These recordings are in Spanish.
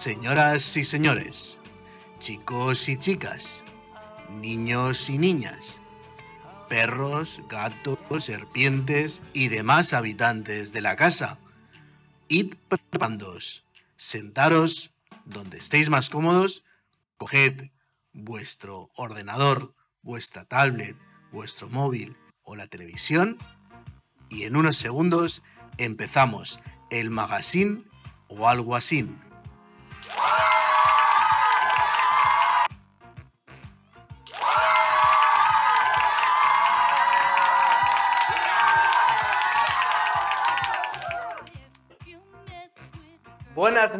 Señoras y señores, chicos y chicas, niños y niñas, perros, gatos, serpientes y demás habitantes de la casa, id preparándoos, sentaros donde estéis más cómodos, coged vuestro ordenador, vuestra tablet, vuestro móvil o la televisión y en unos segundos empezamos el magazine o algo así.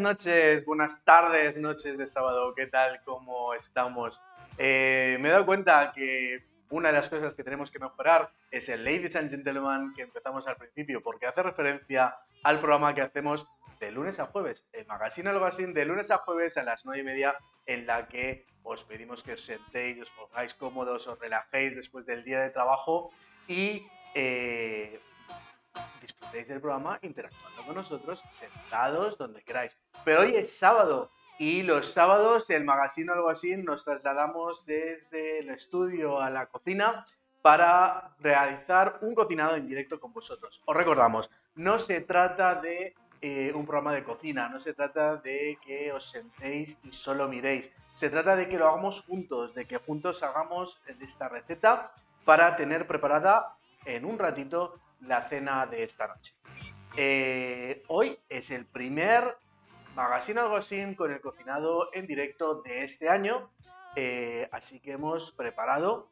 Noches, buenas tardes, noches de sábado, ¿qué tal? ¿Cómo estamos? Eh, me he dado cuenta que una de las cosas que tenemos que mejorar es el Ladies and Gentlemen que empezamos al principio, porque hace referencia al programa que hacemos de lunes a jueves, el Magazine Así, de lunes a jueves a las 9 y media, en la que os pedimos que os sentéis, os pongáis cómodos, os relajéis después del día de trabajo y eh, disfrutéis del programa interactuando con nosotros, sentados donde queráis. Pero hoy es sábado y los sábados el magazine algo así nos trasladamos desde el estudio a la cocina para realizar un cocinado en directo con vosotros. Os recordamos, no se trata de eh, un programa de cocina, no se trata de que os sentéis y solo miréis, se trata de que lo hagamos juntos, de que juntos hagamos esta receta para tener preparada en un ratito la cena de esta noche. Eh, hoy es el primer Magazine Algo Así con el cocinado en directo de este año, eh, así que hemos preparado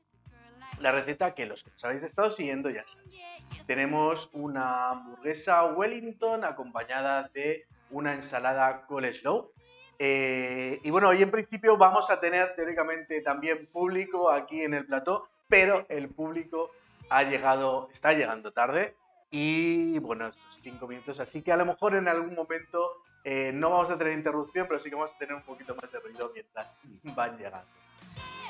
la receta que los que os habéis estado siguiendo ya sabéis. Tenemos una hamburguesa Wellington acompañada de una ensalada coleslaw. Eh, y bueno, hoy en principio vamos a tener teóricamente también público aquí en el plató, pero el público ha llegado, está llegando tarde y bueno, estos cinco minutos, así que a lo mejor en algún momento eh, no vamos a tener interrupción, pero sí que vamos a tener un poquito más de ruido mientras van llegando.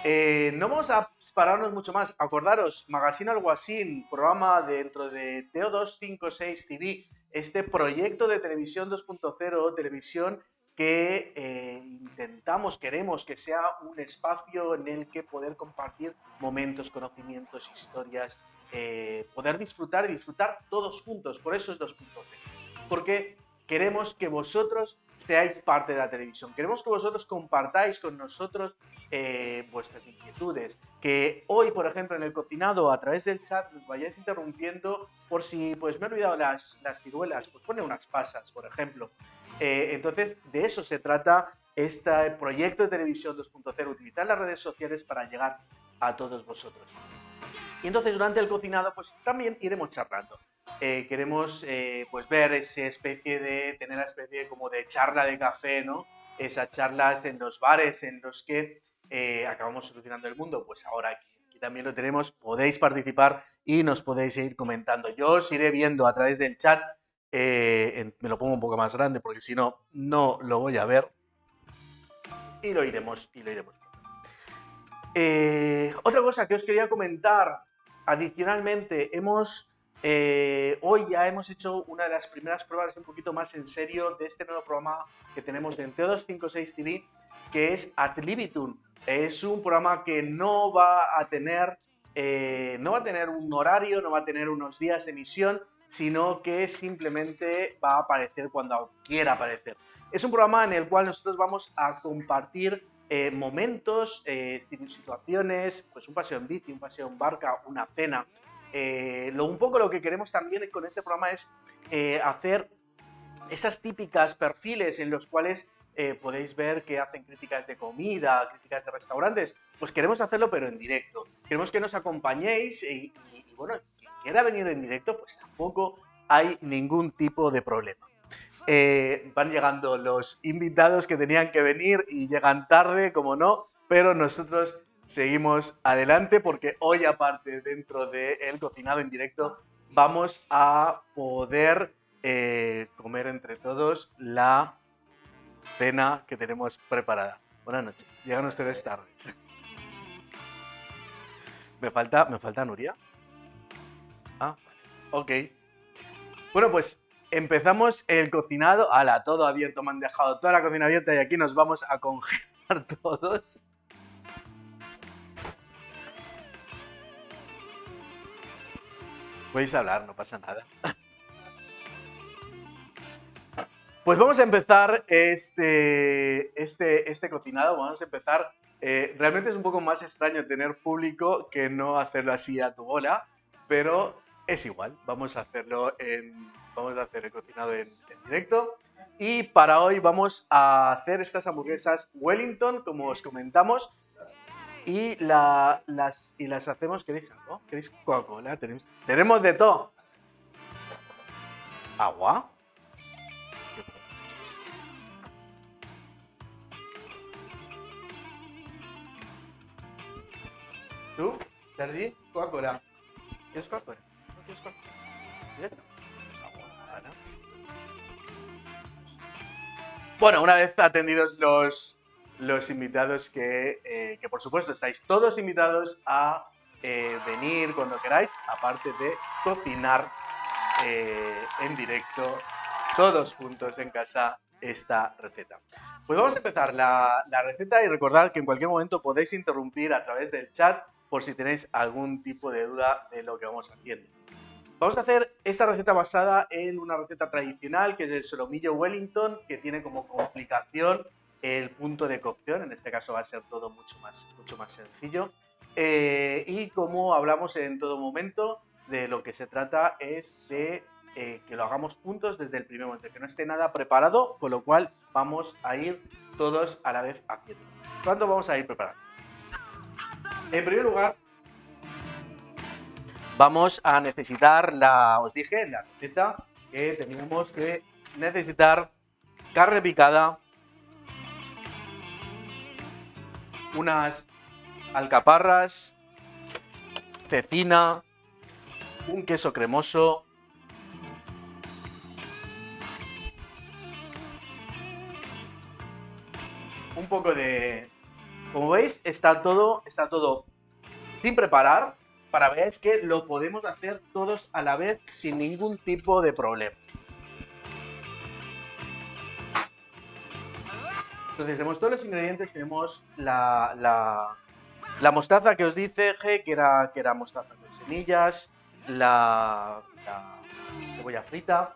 Eh, no vamos a pararnos mucho más. Acordaros, Magazine Alguacín, programa dentro de TO256 TV, este proyecto de televisión 2.0, televisión que eh, intentamos, queremos que sea un espacio en el que poder compartir momentos, conocimientos, historias, eh, poder disfrutar y disfrutar todos juntos. Por eso es 2.0. Porque queremos que vosotros seáis parte de la televisión. Queremos que vosotros compartáis con nosotros eh, vuestras inquietudes. Que hoy, por ejemplo, en el cocinado, a través del chat, nos vayáis interrumpiendo por si pues me he olvidado las, las ciruelas, pues pone unas pasas, por ejemplo. Eh, entonces, de eso se trata este proyecto de televisión 2.0, utilizar las redes sociales para llegar a todos vosotros. Y entonces durante el cocinado pues también iremos charlando. Eh, queremos eh, pues ver esa especie de, tener la especie como de charla de café, ¿no? Esas charlas en los bares en los que acabamos solucionando el mundo, pues ahora aquí, también lo tenemos, podéis participar y nos podéis ir comentando. Yo os iré viendo a través del chat eh, me lo pongo un poco más grande porque si no, no lo voy a ver. Y lo iremos, y lo iremos eh, otra cosa que os quería comentar, adicionalmente, hemos eh, hoy ya hemos hecho una de las primeras pruebas un poquito más en serio de este nuevo programa que tenemos en TO256 TV, que es Ad Es un programa que no va a tener, no va a tener un horario, no va a tener unos días de emisión, sino que simplemente va a aparecer cuando quiera aparecer. Es un programa en el cual nosotros vamos a compartir eh, momentos, eh, situaciones, pues un paseo en bici, un paseo en barca, una cena. Eh, lo, un poco lo que queremos también con este programa es hacer esas típicas perfiles en los cuales podéis ver que hacen críticas de comida, críticas de restaurantes. Pues queremos hacerlo pero en directo. Queremos que nos acompañéis y, y bueno, quiera venir en directo, pues tampoco hay ningún tipo de problema. Eh, van llegando los invitados que tenían que venir y llegan tarde, como no, pero nosotros seguimos adelante porque hoy aparte dentro del cocinado en directo vamos a poder eh, comer entre todos la cena que tenemos preparada. Buenas noches, llegan ustedes tarde. Me falta, me falta Nuria. Ok. Bueno, pues empezamos el cocinado. Ala, todo abierto, me han dejado toda la cocina abierta y aquí nos vamos a congelar todos. Podéis hablar, no pasa nada. Pues vamos a empezar este, este, este cocinado. Vamos a empezar. Eh, realmente es un poco más extraño tener público que no hacerlo así a tu bola, pero es igual. Vamos a hacerlo en. Vamos a hacer el cocinado en, directo. Y para hoy vamos a hacer estas hamburguesas Wellington, como os comentamos. Y, las, hacemos. ¿Queréis algo? ¿Queréis Coca-Cola? Tenemos de todo. ¿Agua? ¿Tú? Sergi, Coca-Cola. ¿Quieres Coca-Cola? Bueno, una vez atendidos los, los invitados que, eh, que, por supuesto, estáis todos invitados a eh, venir cuando queráis, aparte de cocinar eh, en directo, todos juntos en casa, esta receta. Pues vamos a empezar la, la receta y recordad que en cualquier momento podéis interrumpir a través del chat por si tenéis algún tipo de duda de lo que vamos haciendo. Vamos a hacer esta receta basada en una receta tradicional que es el solomillo Wellington, que tiene como complicación el punto de cocción, en este caso va a ser todo mucho más, mucho más sencillo. Eh, y como hablamos en todo momento, de lo que se trata es de eh, que lo hagamos juntos desde el primer momento, que no esté nada preparado, con lo cual vamos a ir todos a la vez haciendo. ¿Cuánto vamos a ir preparando? En primer lugar, vamos a necesitar la, os dije, la receta que tenemos que necesitar. Carne picada, unas alcaparras, cecina, un queso cremoso, un poco de como veis, está todo, está todo sin preparar para veáis que lo podemos hacer todos a la vez sin ningún tipo de problema. Entonces, tenemos todos los ingredientes, tenemos la, mostaza que os dice que era, que era mostaza con semillas, la, la cebolla frita,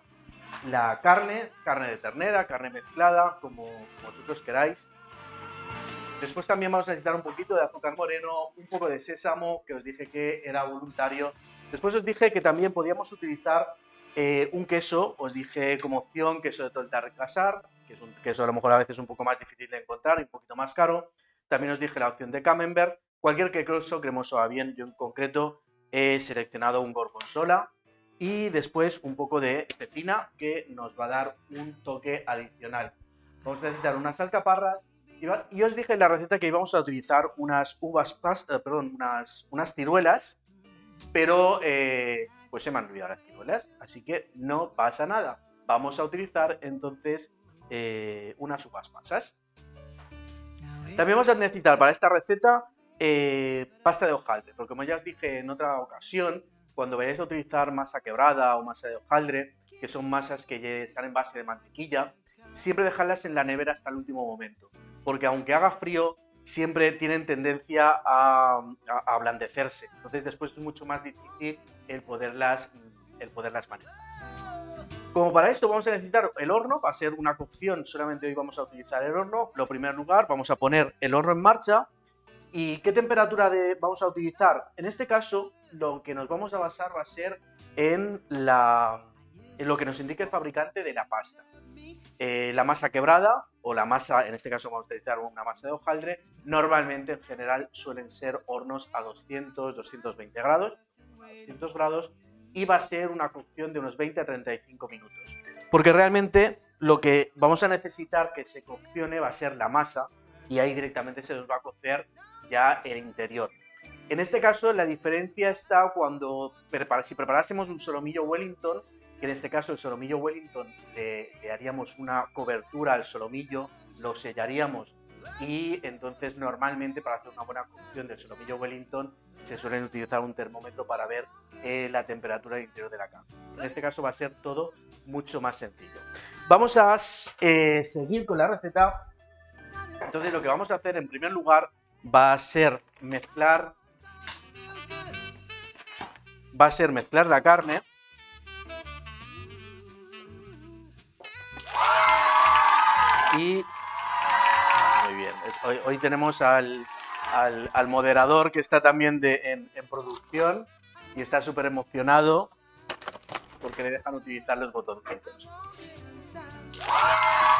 la carne, carne de ternera, carne mezclada, como, como vosotros queráis, Después también vamos a necesitar un poquito de azúcar moreno, un poco de sésamo, que os dije que era voluntario. Después os dije que también podíamos utilizar eh, un queso, os dije como opción queso de casar, que es un queso a lo mejor a veces un poco más difícil de encontrar y un poquito más caro. También os dije la opción de camembert. Cualquier queso cremoso va bien, yo en concreto he seleccionado un gorgonzola y después un poco de cecina que nos va a dar un toque adicional. Vamos a necesitar unas alcaparras, y os dije en la receta que íbamos a utilizar unas uvas, eh, perdón, unas, unas ciruelas, pero eh, pues se me han olvidado las ciruelas, así que no pasa nada. Vamos a utilizar entonces eh, unas uvas pasas. También vamos a necesitar para esta receta pasta de hojaldre, porque como ya os dije en otra ocasión, cuando vayáis a utilizar masa quebrada o masa de hojaldre, que son masas que están en base de mantequilla, siempre dejarlas en la nevera hasta el último momento porque aunque haga frío, siempre tienen tendencia a, ablandecerse. Entonces después es mucho más difícil el poderlas, el poderlas manejar. Como para esto vamos a necesitar el horno, va a ser una cocción, solamente hoy vamos a utilizar el horno. Lo primer lugar, vamos a poner el horno en marcha. ¿Y qué temperatura de, vamos a utilizar? En este caso, lo que nos vamos a basar va a ser en, la, en lo que nos indique el fabricante de la pasta. Eh, la masa quebrada o la masa, en este caso vamos a utilizar una masa de hojaldre, normalmente en general suelen ser hornos a 200, 220 grados, 200 grados, y va a ser una cocción de unos 20 a 35 minutos. Porque realmente lo que vamos a necesitar que se coccione va a ser la masa y ahí directamente se nos va a cocer ya el interior. En este caso la diferencia está cuando si preparásemos un solomillo Wellington, que en este caso el solomillo Wellington le, haríamos una cobertura al solomillo, lo sellaríamos y entonces normalmente para hacer una buena cocción del solomillo Wellington se suelen utilizar un termómetro para ver eh, la temperatura del interior de la carne. En este caso va a ser todo mucho más sencillo. Vamos a eh, seguir con la receta. Entonces lo que vamos a hacer en primer lugar va a ser mezclar va a ser mezclar la carne. Y muy bien. Hoy, tenemos al, moderador que está también en, producción y está súper emocionado porque le dejan utilizar los botoncitos.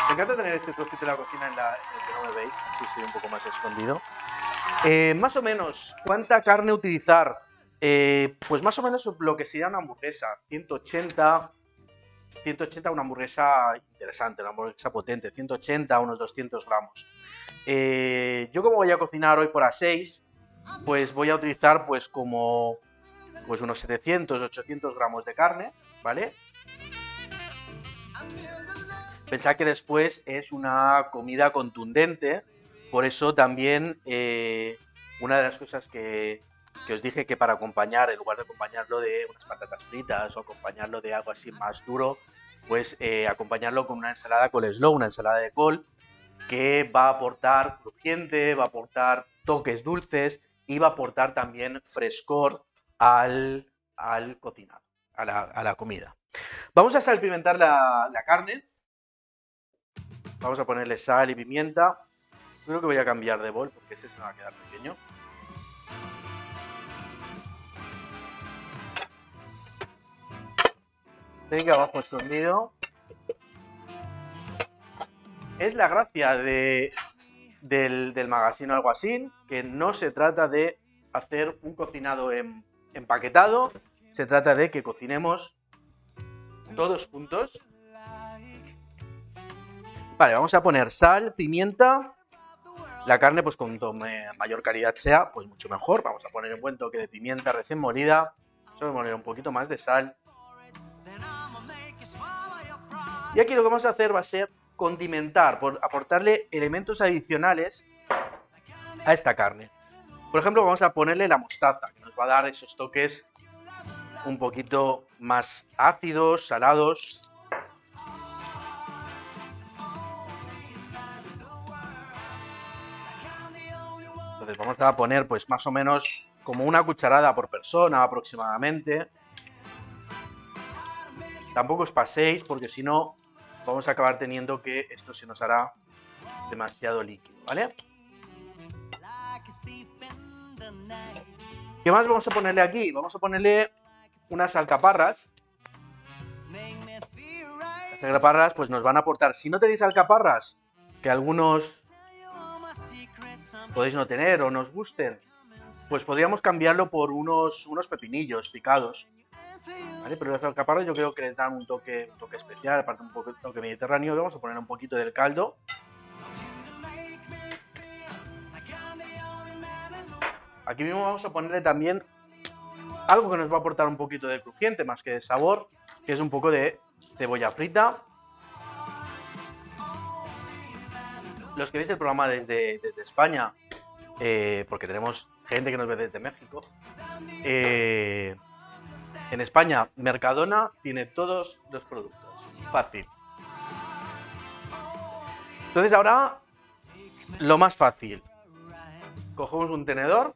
Me encanta tener este trocito de la cocina en, la, el que no me veis así estoy un poco más escondido. Eh, más o menos cuánta carne utilizar eh, pues más o menos lo que sería una hamburguesa, 180, 180 una hamburguesa interesante, una hamburguesa potente, 180 unos 200 gramos. Eh, yo como voy a cocinar hoy por A6, pues voy a utilizar pues como pues unos 700, 800 gramos de carne, ¿vale? Pensad que después es una comida contundente, por eso también eh, una de las cosas que, que os dije que para acompañar, en lugar de acompañarlo de unas patatas fritas o acompañarlo de algo así más duro, pues eh, acompañarlo con una ensalada slow, una ensalada de col, que va a aportar crujiente, va a aportar toques dulces y va a aportar también frescor al, al cocinado, a la, comida. Vamos a salpimentar la, la carne. Vamos a ponerle sal y pimienta. Creo que voy a cambiar de bol porque este se me va a quedar pequeño. Abajo escondido. Es la gracia de, del, del magazine algo así, que no se trata de hacer un cocinado en, empaquetado, se trata de que cocinemos todos juntos. Vale, vamos a poner sal, pimienta. La carne, pues con mayor calidad sea, pues mucho mejor. Vamos a poner un buen toque de pimienta recién molida. A poner un poquito más de sal. Y aquí lo que vamos a hacer va a ser condimentar, por aportarle elementos adicionales a esta carne. Por ejemplo, vamos a ponerle la mostaza, que nos va a dar esos toques un poquito más ácidos, salados. Entonces vamos a poner pues más o menos como una cucharada por persona aproximadamente. Tampoco os paséis porque si no vamos a acabar teniendo que esto se nos hará demasiado líquido, ¿vale? ¿Qué más vamos a ponerle aquí? Vamos a ponerle unas alcaparras. Las alcaparras pues nos van a aportar, si no tenéis alcaparras, que algunos podéis no tener o nos gusten, pues podríamos cambiarlo por unos, unos pepinillos picados pero las alcaparras yo creo que les dan un toque, toque especial, aparte un poco toque mediterráneo. Vamos a poner un poquito del caldo. Aquí mismo vamos a ponerle también algo que nos va a aportar un poquito de crujiente, más que de sabor, que es un poco de cebolla frita. Los que veis el programa desde, España, eh, porque tenemos gente que nos ve desde México, eh, en España, Mercadona tiene todos los productos. Fácil. Entonces ahora, lo más fácil. Cogemos un tenedor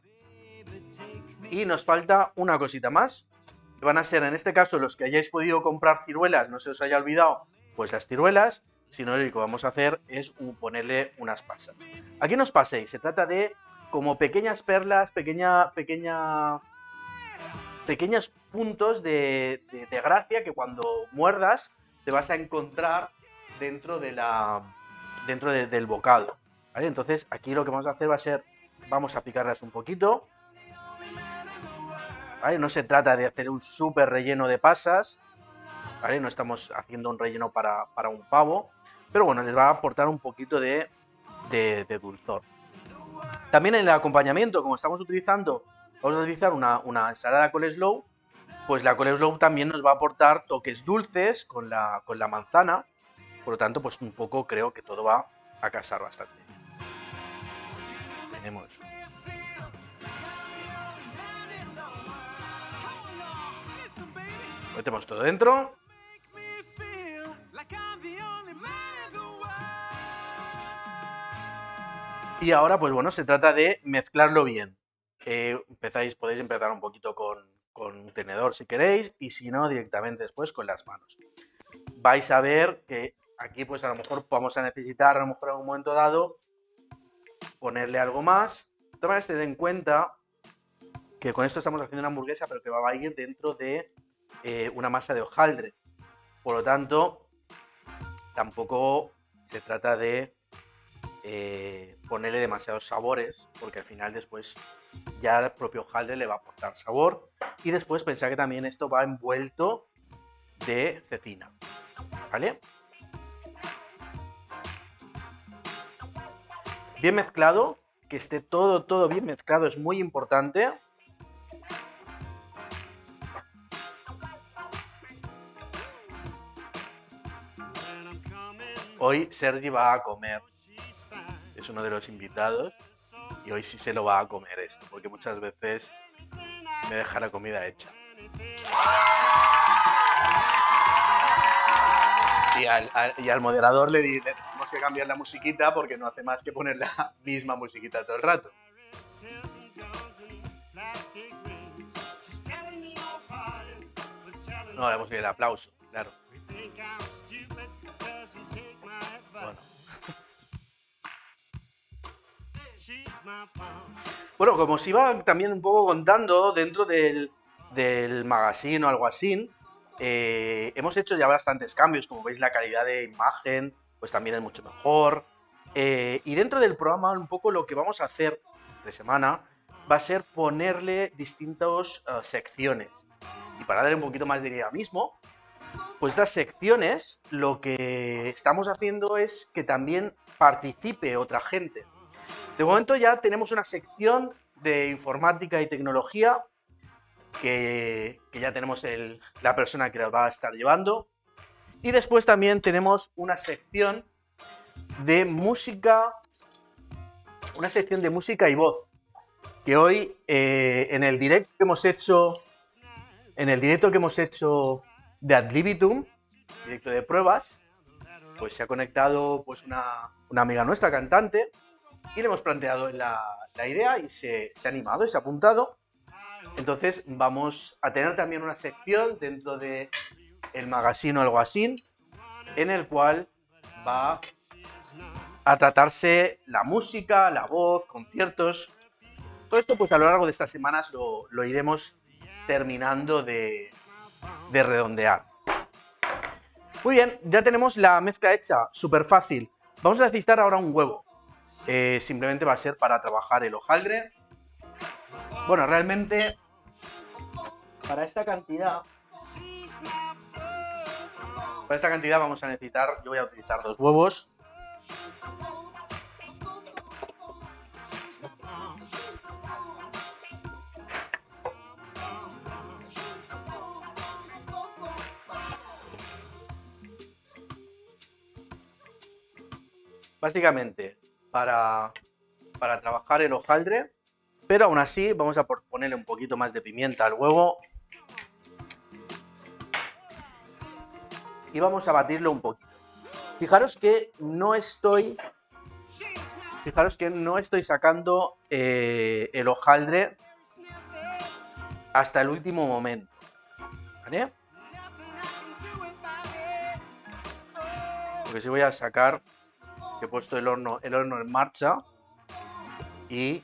y nos falta una cosita más. Van a ser, en este caso, los que hayáis podido comprar ciruelas, no se os haya olvidado, pues las ciruelas. Si no, lo que vamos a hacer es ponerle unas pasas. Aquí no os paséis, se trata de como pequeñas perlas, pequeña, pequeña pequeños puntos de, gracia que cuando muerdas te vas a encontrar dentro, de la, dentro del bocado. Entonces aquí lo que vamos a hacer va a ser, vamos a picarlas un poquito. No se trata de hacer un súper relleno de pasas. No estamos haciendo un relleno para, un pavo. Pero bueno, les va a aportar un poquito de, de dulzor. También en el acompañamiento, como estamos utilizando vamos a utilizar una, una ensalada coleslaw, pues la coleslaw también nos va a aportar toques dulces con la, con la manzana. Por lo tanto, pues un poco creo que todo va a casar bastante. Tenemos Metemos todo dentro. Y ahora, pues bueno, se trata de mezclarlo bien. Eh, empezáis, podéis empezar un poquito con, con un tenedor si queréis, y si no, directamente después con las manos. Vais a ver que aquí, pues a lo mejor vamos a necesitar, a lo mejor en un momento dado, ponerle algo más. De maneras, en cuenta que con esto estamos haciendo una hamburguesa, pero que va a ir dentro de eh, una masa de hojaldre. Por lo tanto, tampoco se trata de eh, ponerle demasiados sabores, porque al final después ya el propio hojaldre le va a aportar sabor. Y después pensar que también esto va envuelto de cecina. ¿Vale? Bien mezclado, que esté todo, todo bien mezclado es muy importante. Hoy Sergi va a comer es uno de los invitados y hoy sí se lo va a comer esto, porque muchas veces me deja la comida hecha. Y al, moderador le, le tenemos que cambiar la musiquita porque no hace más que poner la misma musiquita todo el rato. No, le hemos el aplauso, claro. Bueno, como os iba también un poco contando dentro del, del magazine o algo así, eh, hemos hecho ya bastantes cambios. Como veis, la calidad de imagen pues también es mucho mejor. Eh, y dentro del programa, un poco lo que vamos a hacer de semana va a ser ponerle distintas eh, secciones. Y para darle un poquito más de dinamismo, pues las secciones lo que estamos haciendo es que también participe otra gente. De momento ya tenemos una sección de informática y tecnología que, ya tenemos la persona que la va a estar llevando. Y después también tenemos una sección de música, una sección de música y voz, que hoy eh, en el directo que hemos hecho, en el directo que hemos hecho de Adlibitum, directo de pruebas, pues se ha conectado pues una, una amiga nuestra, cantante, y le hemos planteado la, idea y se, ha animado y se ha apuntado. Entonces vamos a tener también una sección dentro de el magazine o algo así, en el cual va a tratarse la música, la voz, conciertos. Todo esto pues a lo largo de estas semanas lo, iremos terminando de, de redondear. Muy bien, ya tenemos la mezcla hecha, súper fácil. Vamos a necesitar ahora un huevo. Eh, simplemente va a ser para trabajar el hojaldre. Bueno, realmente para esta cantidad para esta cantidad vamos a necesitar, yo voy a utilizar dos huevos. Básicamente, para, trabajar el hojaldre, pero aún así vamos a ponerle un poquito más de pimienta al huevo y vamos a batirlo un poquito. Fijaros que no estoy, fijaros que no estoy sacando eh, el hojaldre hasta el último momento, ¿vale? Porque si voy a sacar he puesto el horno, el horno en marcha y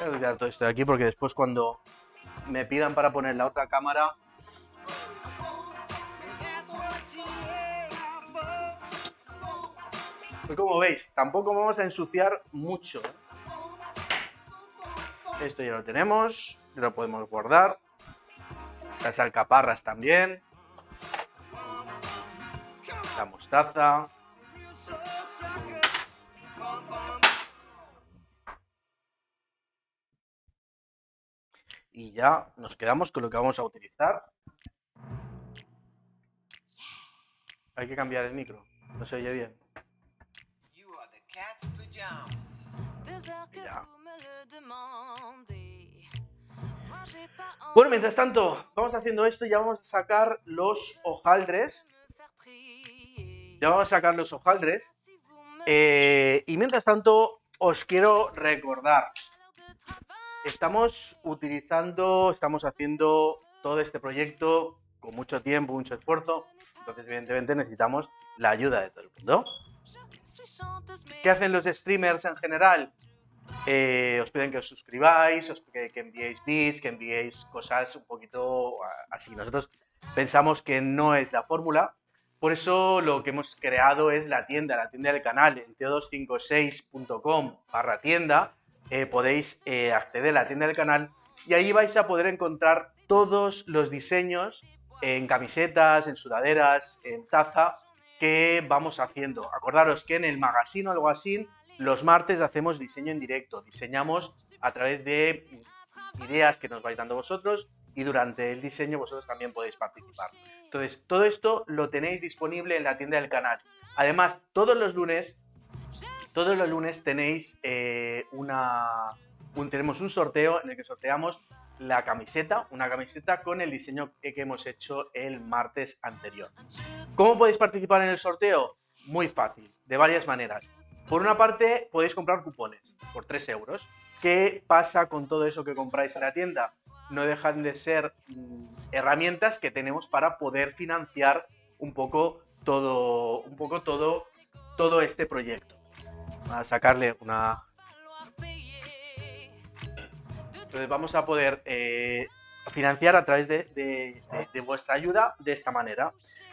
voy a quitar todo esto de aquí porque después cuando me pidan para poner la otra cámara pues como veis, tampoco vamos a ensuciar mucho. Esto ya lo tenemos, ya lo podemos guardar. Las alcaparras también mostaza. Y ya nos quedamos con lo que vamos a utilizar. Hay que cambiar el micro, no se oye bien. Bueno, mientras tanto, vamos haciendo esto y ya vamos a sacar los hojaldres. Ya vamos a sacar los hojaldres. Eh, y mientras tanto, os quiero recordar, estamos utilizando, estamos haciendo todo este proyecto con mucho tiempo, mucho esfuerzo. Entonces, evidentemente, necesitamos la ayuda de todo el mundo. ¿Qué hacen los streamers en general? Eh, os piden que os suscribáis, que enviéis bits, que enviéis cosas un poquito así. Nosotros pensamos que no es la fórmula, por eso lo que hemos creado es la tienda, la tienda del canal en t256.com barra tienda. Eh, podéis eh, acceder a la tienda del canal y ahí vais a poder encontrar todos los diseños en camisetas, en sudaderas, en taza que vamos haciendo. Acordaros que en el magazine o algo así, los martes hacemos diseño en directo. Diseñamos a través de ideas que nos vais dando vosotros y durante el diseño vosotros también podéis participar. Entonces, todo esto lo tenéis disponible en la tienda del canal. Además, todos los lunes, todos los lunes tenéis eh, una, tenemos un sorteo en el que sorteamos la camiseta, una camiseta con el diseño que hemos hecho el martes anterior. ¿Cómo podéis participar en el sorteo? Muy fácil, de varias maneras. Por una parte, podéis comprar cupones por 3 euros. ¿Qué pasa con todo eso que compráis en la tienda? No dejan de ser herramientas que tenemos para poder financiar un poco todo, un poco todo, todo este proyecto. a sacarle una, entonces vamos a poder eh, financiar a través de, vuestra ayuda de esta manera.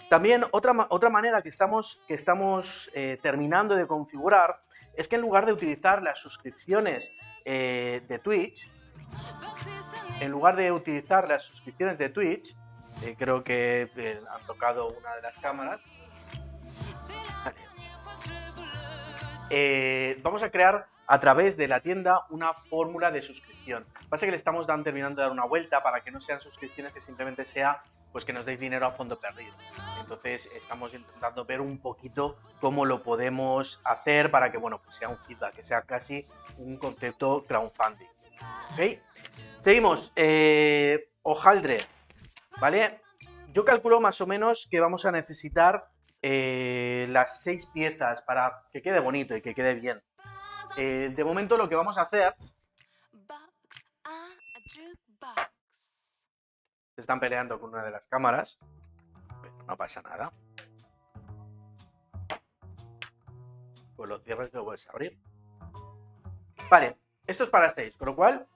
También otra, otra manera que estamos, que estamos eh, terminando de configurar es que en lugar de utilizar las suscripciones eh, de Twitch, en lugar de utilizar las suscripciones de Twitch, creo que han tocado una de las cámaras, vamos a crear a través de la tienda una fórmula de suscripción. Pasa que le estamos dando, terminando de dar una vuelta para que no sean suscripciones, que simplemente sea pues que nos deis dinero a fondo perdido. Entonces estamos intentando ver un poquito cómo lo podemos hacer para que bueno, pues sea un feedback, que sea casi un concepto crowdfunding. ¿Ok? Seguimos. Eh, hojaldre. ¿Vale? Yo calculo más o menos que vamos a necesitar eh, las seis piezas para que quede bonito y que quede bien. Eh, de momento lo que vamos a hacer... Se están peleando con una de las cámaras, pero no pasa nada. Pues lo cierres y lo puedes abrir. Vale, esto es para 6, con lo cual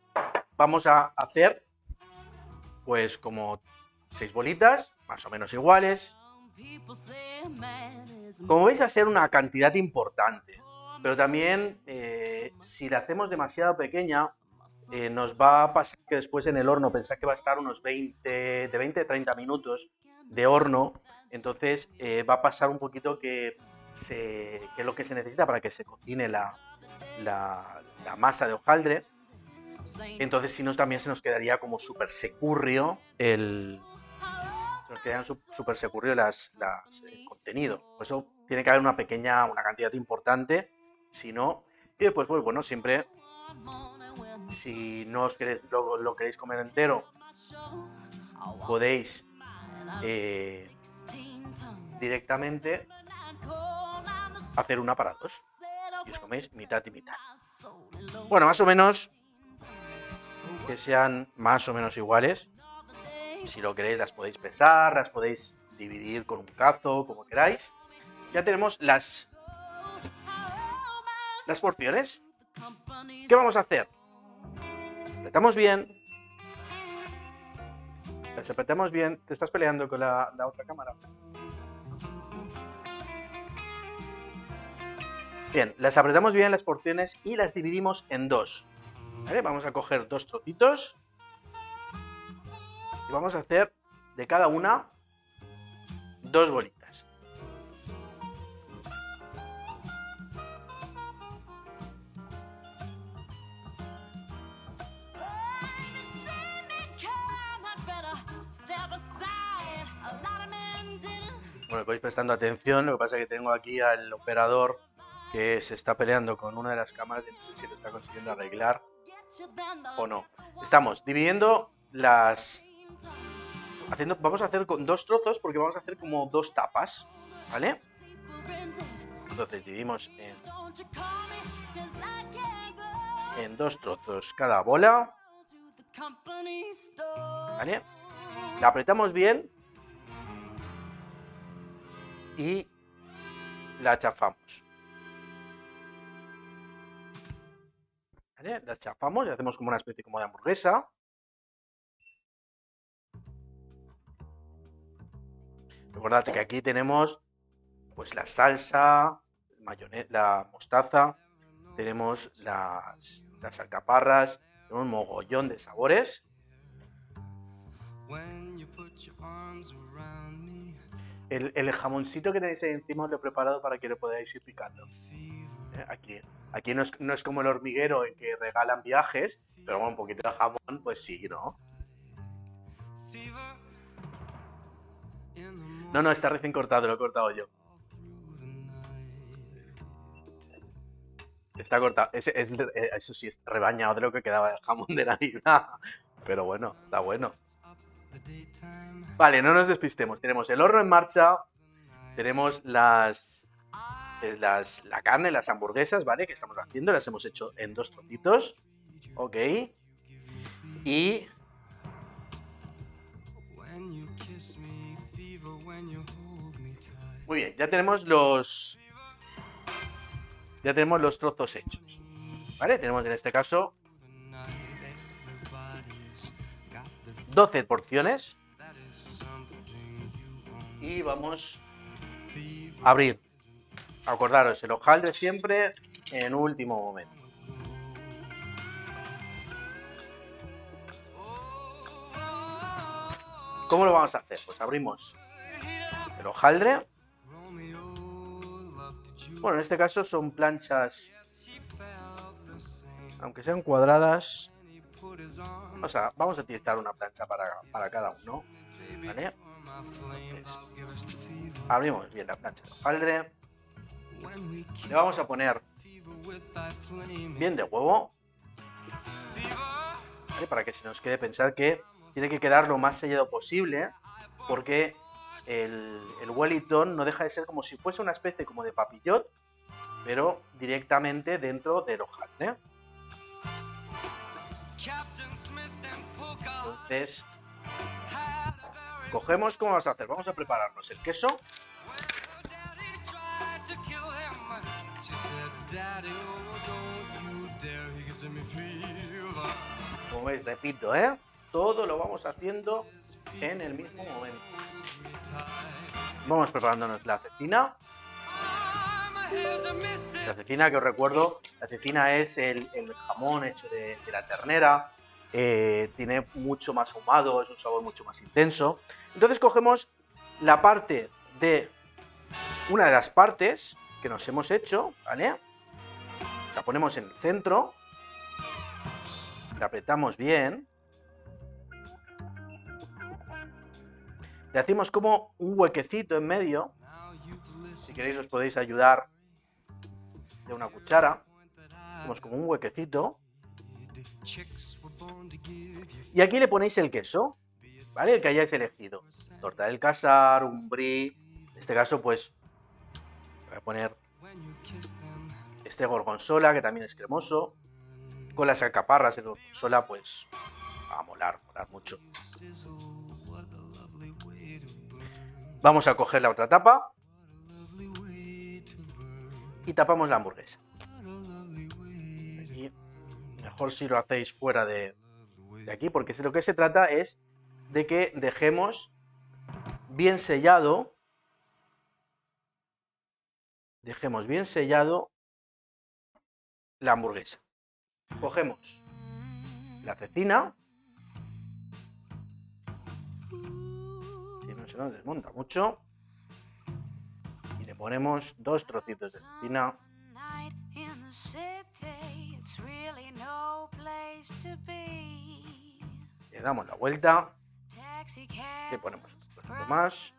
vamos a hacer pues como seis bolitas, más o menos iguales. Como veis, a ser una cantidad importante. Pero también, eh, si la hacemos demasiado pequeña, eh, nos va a pasar que después en el horno, pensad que va a estar unos 20, de 20 a 30 minutos de horno, entonces eh, va a pasar un poquito que, es lo que se necesita para que se cocine la, la, masa de hojaldre. Entonces, si no, también se nos quedaría como súper securrio el, nos quedarían súper securrio las, las, el contenido. Por eso tiene que haber una pequeña, una cantidad importante si no, y después, pues bueno, siempre, si no os queréis, lo, queréis comer entero, podéis eh, directamente hacer una para dos. Y os coméis mitad y mitad. Bueno, más o menos que sean más o menos iguales. Si lo queréis, las podéis pesar, las podéis dividir con un cazo, como queráis. Ya tenemos las las porciones. ¿Qué vamos a hacer? Apretamos bien. Las apretamos bien. Te estás peleando con la, otra cámara. Bien, las apretamos bien las porciones y las dividimos en dos. Vamos a coger dos trocitos y vamos a hacer de cada una dos bolitas. Bueno, vais prestando atención, lo que pasa es que tengo aquí al operador que se está peleando con una de las cámaras y no sé si lo está consiguiendo arreglar o no. Estamos dividiendo las... Haciendo, vamos a hacer con dos trozos porque vamos a hacer como dos tapas, ¿vale? Entonces dividimos en, en dos trozos cada bola. ¿Vale? La apretamos bien y la chafamos. ¿Vale? La chafamos y hacemos como una especie como de hamburguesa. Recordad que aquí tenemos pues la salsa, la mostaza, tenemos las, las alcaparras, tenemos un mogollón de sabores. El, jamoncito que tenéis ahí encima lo he preparado para que lo podáis ir picando. Aquí, aquí no, es, no es como el hormiguero en que regalan viajes, pero bueno, un poquito de jamón, pues sí, ¿no? No, no, está recién cortado, lo he cortado yo. Está cortado. Eh, eso sí, es rebañado de lo que quedaba del jamón de Navidad. Pero bueno, está bueno. Vale, no nos despistemos. Tenemos el horno en marcha. Tenemos las, las la carne, las hamburguesas, ¿vale? Que estamos haciendo. Las hemos hecho en dos trocitos. Ok. Y Muy bien, ya tenemos los. Ya tenemos los trozos hechos. ¿Vale? Tenemos en este caso 12 porciones. Y vamos a abrir. Acordaros, el hojaldre siempre en último momento. ¿Cómo lo vamos a hacer? Pues abrimos el hojaldre. Bueno, en este caso son planchas, aunque sean cuadradas. O sea, vamos a utilizar una plancha para, cada uno. ¿Vale? abrimos bien la plancha de hojaldre. Le vamos a poner bien de huevo. Para que se nos quede pensar que tiene que quedar lo más sellado posible. Porque el, el Wellington no deja de ser como si fuese una especie como de papillot, pero directamente dentro del hojaldre. Entonces, cogemos, ¿cómo vamos a hacer? Vamos a prepararnos el queso. Como veis, repito, ¿eh? Todo lo vamos haciendo en el mismo momento. Vamos preparándonos la cecina. La cecina, que os recuerdo, la cecina es el, jamón hecho de, la ternera. Eh, tiene mucho más ahumado, es un sabor mucho más intenso. Entonces cogemos la parte de una de las partes que nos hemos hecho, ¿vale? La ponemos en el centro, la apretamos bien Le hacemos como un huequecito en medio. Si queréis os podéis ayudar de una cuchara. Hacemos como un huequecito. Y aquí le ponéis el queso, ¿vale? El que hayáis elegido. Torta del casar, un brie. En este caso, pues, voy a poner este gorgonzola, que también es cremoso. Con las alcaparras de gorgonzola, pues, va a molar, molar mucho. Vamos a coger la otra tapa y tapamos la hamburguesa. mejor si lo hacéis fuera de, de aquí, porque lo que se trata es de que dejemos bien sellado, dejemos bien sellado la hamburguesa. Cogemos la cecina, se nos desmonta mucho. Y le ponemos dos trocitos de cecina. Le damos la vuelta. Le ponemos un trocito más.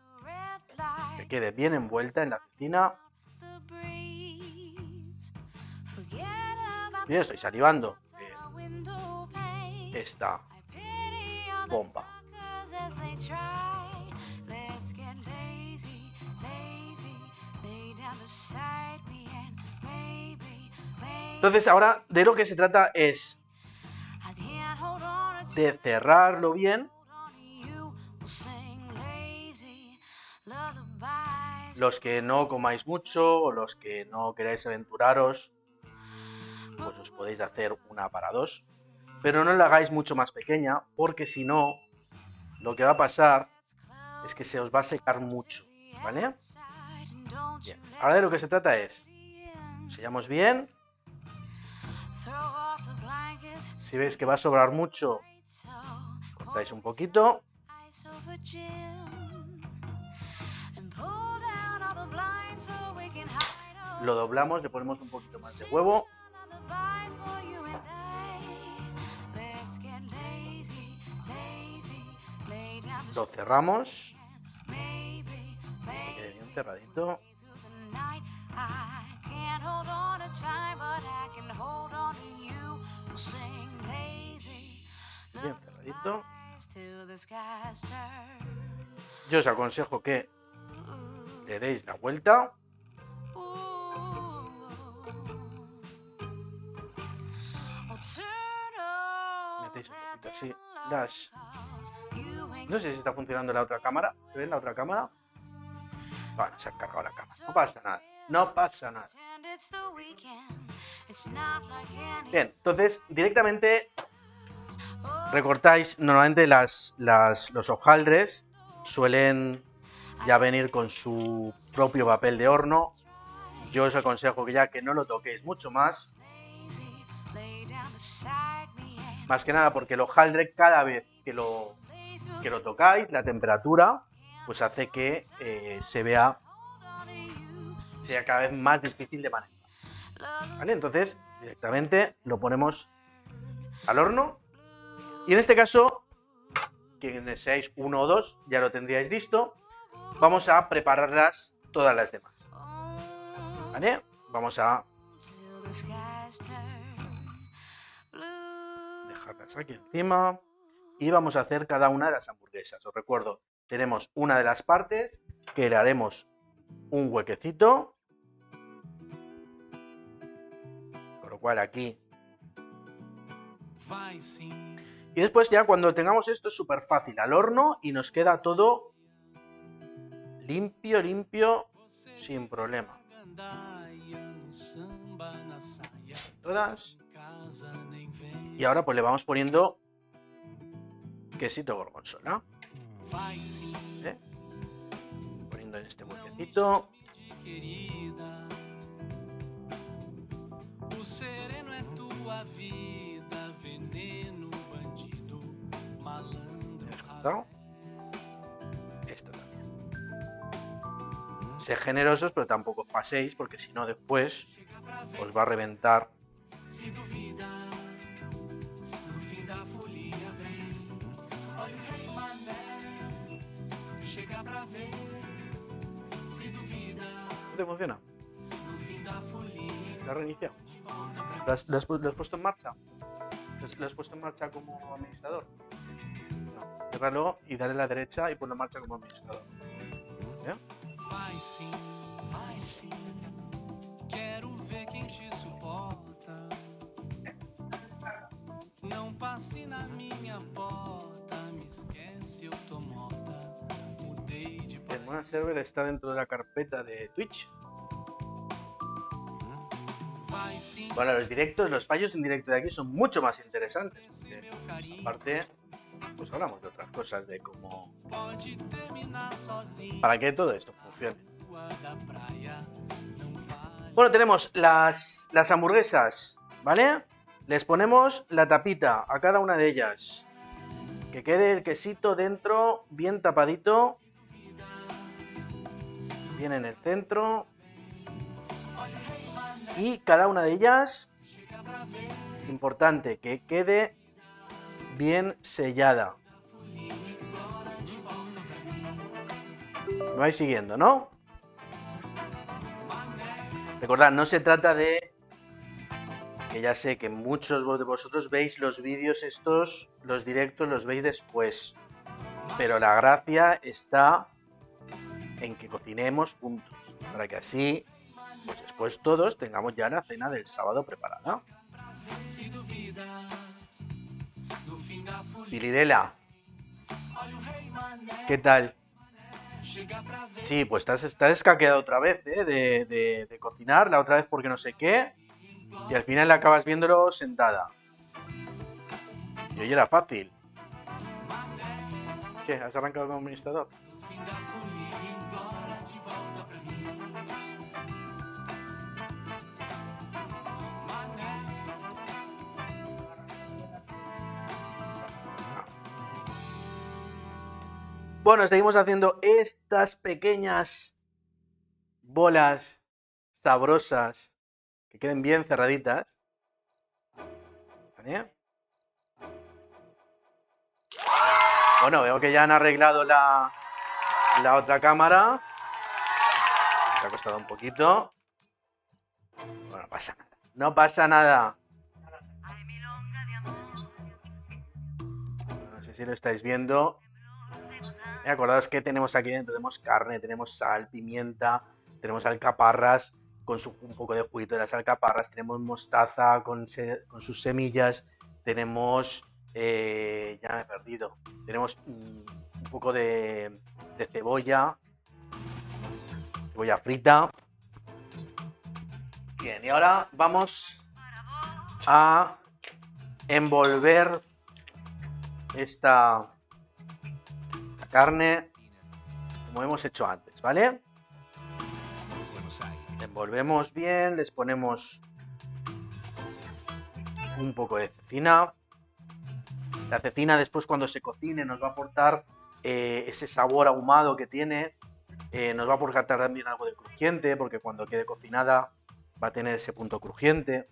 Que quede bien envuelta en la cecina. Y estoy salivando. Esta bomba. Entonces ahora de lo que se trata es de cerrarlo bien. Los que no comáis mucho o los que no queráis aventuraros, pues os podéis hacer una para dos. Pero no la hagáis mucho más pequeña porque si no, lo que va a pasar es que se os va a secar mucho. ¿Vale? Bien. Ahora de lo que se trata es, sellamos bien. Si veis que va a sobrar mucho, cortáis un poquito. Lo doblamos, le ponemos un poquito más de huevo. Lo cerramos. Que quede bien cerradito. Bien cerradito. Yo os aconsejo que le deis la vuelta. Metéis un poquito así las... No sé si está funcionando la otra cámara. ¿Ven la otra cámara? Bueno, se ha cargado la cámara. No pasa nada. No pasa nada. Bien, entonces directamente recortáis. Normalmente las, las, los hojaldres suelen ya venir con su propio papel de horno. Yo os aconsejo que ya que no lo toquéis mucho más. Más que nada porque el hojaldre cada vez que lo, que lo tocáis, la temperatura, pues hace que eh, se vea sea cada vez más difícil de manejar. ¿Vale? Entonces, directamente lo ponemos al horno. Y en este caso, quienes seáis uno o dos, ya lo tendríais listo. Vamos a prepararlas todas las demás. ¿Vale? Vamos a aquí encima. Y vamos a hacer cada una de las hamburguesas. Os recuerdo, tenemos una de las partes que le haremos un huequecito. Con lo cual aquí. Y después ya cuando tengamos esto es súper fácil. Al horno y nos queda todo limpio, limpio, sin problema. Todas. Y ahora pues le vamos poniendo quesito gorgonzola. ¿Eh? Poniendo en este huequecito. Esto también. Sed generosos, pero tampoco paséis, porque si no después os va a reventar ¿No te funciona? ¿La reiniciado? ¿Lo has, puesto en marcha? ¿Lo has puesto en marcha como administrador? No. Cierralo y dale a la derecha y ponlo en marcha como administrador. ¿Ya? Não passe na minha porta, me esquece, eu tô morta. El Mona Server está dentro de la carpeta de Twitch. Bueno, los directos, los fallos en directo de aquí son mucho más interesantes. aparte, pues hablamos de otras cosas, de cómo. Para que todo esto funcione. Bueno, tenemos las, las hamburguesas, ¿vale? Les ponemos la tapita a cada una de ellas. Que quede el quesito dentro, bien tapadito. En el centro. Y cada una de ellas, importante, que quede bien sellada. ¿Me vais siguiendo, no? Recordad, no se trata de que ya sé que muchos de vosotros veis los vídeos estos, los directos, los veis después. Pero la gracia está en que cocinemos juntos, para que así, pues después todos tengamos ya la cena del sábado preparada. Piridela, ¿qué tal? Sí, pues estás, estás escaqueado otra vez ¿eh? de, de cocinar, la otra vez porque no sé qué, y al final acabas viéndolo sentada. Y hoy era fácil. ¿Qué? ¿Has arrancado como administrador? Bueno, seguimos haciendo estas pequeñas bolas sabrosas que queden bien cerraditas. Bueno, veo que ya han arreglado la, la otra cámara. Se ha costado un poquito. Bueno, no pasa nada. No pasa nada. No sé si lo estáis viendo. Acordaos que tenemos aquí dentro. Tenemos carne, tenemos sal, pimienta, tenemos alcaparras con su, un poco de juguito de las alcaparras, tenemos mostaza con, sus semillas, tenemos, eh, ya me he perdido, tenemos un poco de, de cebolla, cebolla frita. Bien, y ahora vamos a envolver esta carne como hemos hecho antes, ¿vale? envolvemos bien, les ponemos un poco de cecina. La cecina después cuando se cocine nos va a aportar eh, ese sabor ahumado que tiene. Eh, nos va a aportar también algo de crujiente, porque cuando quede cocinada va a tener ese punto crujiente.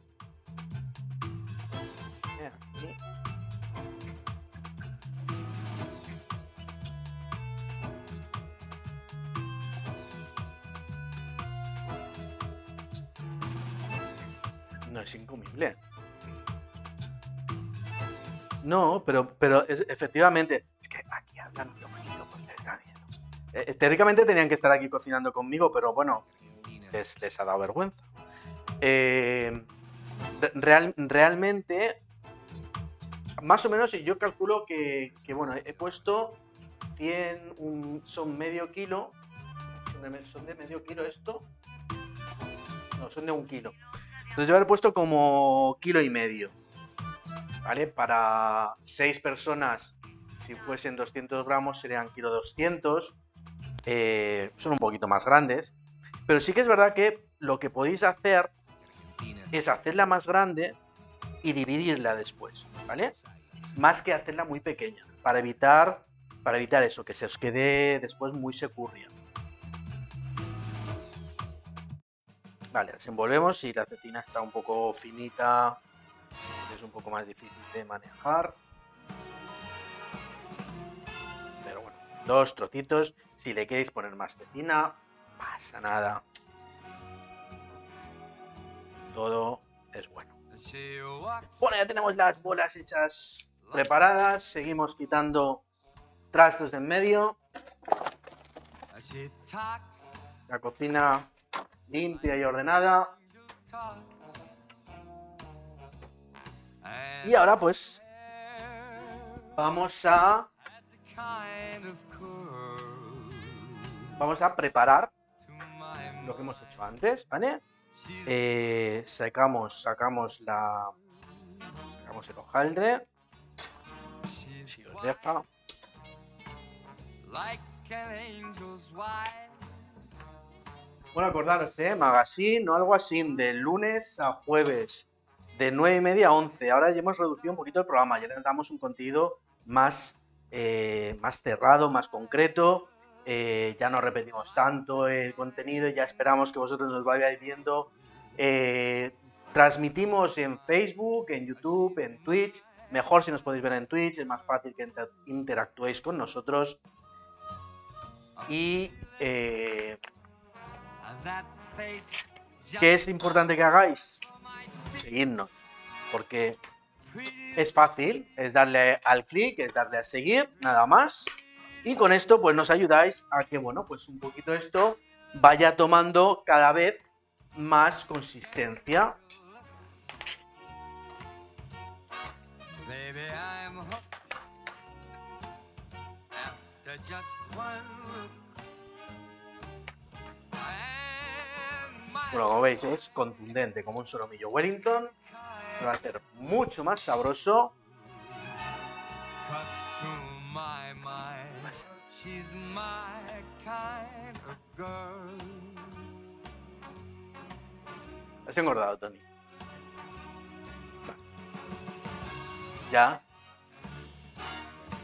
No, pero, pero efectivamente, es que aquí hablan flojito porque está. Eh, teóricamente tenían que estar aquí cocinando conmigo, pero bueno, les, ha dado vergüenza. Eh, real, realmente, más o menos, yo calculo que, bueno, he puesto 100, son medio kilo. ¿Son de medio kilo esto? No, son de un kilo. Entonces yo haber puesto como kilo y medio. ¿Vale? Para 6 personas, si fuesen 200 gramos, serían kilo 200. Eh, son un poquito más grandes. Pero sí que es verdad que lo que podéis hacer es hacerla más grande y dividirla después, ¿vale? Más que hacerla muy pequeña, para evitar, para evitar eso, que se os quede después muy securria. Vale, desenvolvemos y la cecina está un poco finita, es un poco más difícil de manejar. Pero bueno, dos trocitos. Si le queréis poner más cecina, pasa nada. Todo es bueno. Bueno, ya tenemos las bolas hechas preparadas. Seguimos quitando trastos de en medio. La cocina limpia y ordenada. Y ahora pues vamos a vamos a preparar lo que hemos hecho antes, ¿vale? Eh, sacamos, sacamos la sacamos el hojaldre si os deja bueno, acordaros, ¿eh? Magazine o algo así, de lunes a jueves, de 9 y media a 11. Ahora ya hemos reducido un poquito el programa, ya damos un contenido más, eh, más cerrado, más concreto. Eh, ya no repetimos tanto el contenido, ya esperamos que vosotros nos vayáis viendo. Eh, transmitimos en Facebook, en YouTube, en Twitch. Mejor si nos podéis ver en Twitch, es más fácil que interactuéis con nosotros. Y ¿Qué es importante que hagáis? Seguirnos. porque es fácil, es darle al clic, es darle a seguir, nada más. Y con esto pues nos ayudáis a que, bueno, pues un poquito esto vaya tomando cada vez más consistencia. Bueno, como veis es contundente como un solomillo Wellington. va a ser mucho más sabroso. Has engordado, Tony. Ya.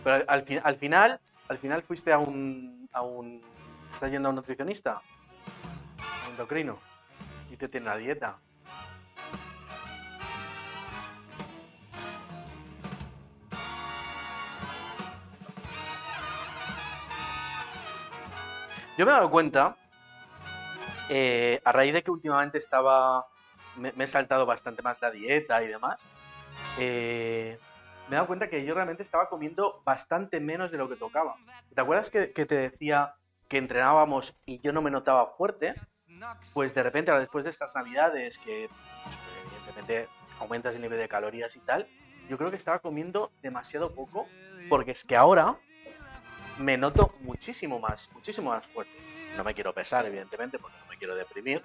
Pero al, al, final, al final fuiste a un, a un... ¿Estás yendo a un nutricionista? ¿A un endocrino? Y te tiene la dieta. Yo me he dado cuenta, eh, a raíz de que últimamente estaba, me, he saltado bastante más la dieta y demás, eh, me he dado cuenta que yo realmente estaba comiendo bastante menos de lo que tocaba. ¿Te acuerdas que, te decía que entrenábamos y yo no me notaba fuerte? Pues de repente, ahora después de estas navidades, que pues, evidentemente aumentas el nivel de calorías y tal, yo creo que estaba comiendo demasiado poco, porque es que ahora me noto muchísimo más, muchísimo más fuerte. No me quiero pesar, evidentemente, porque no me quiero deprimir,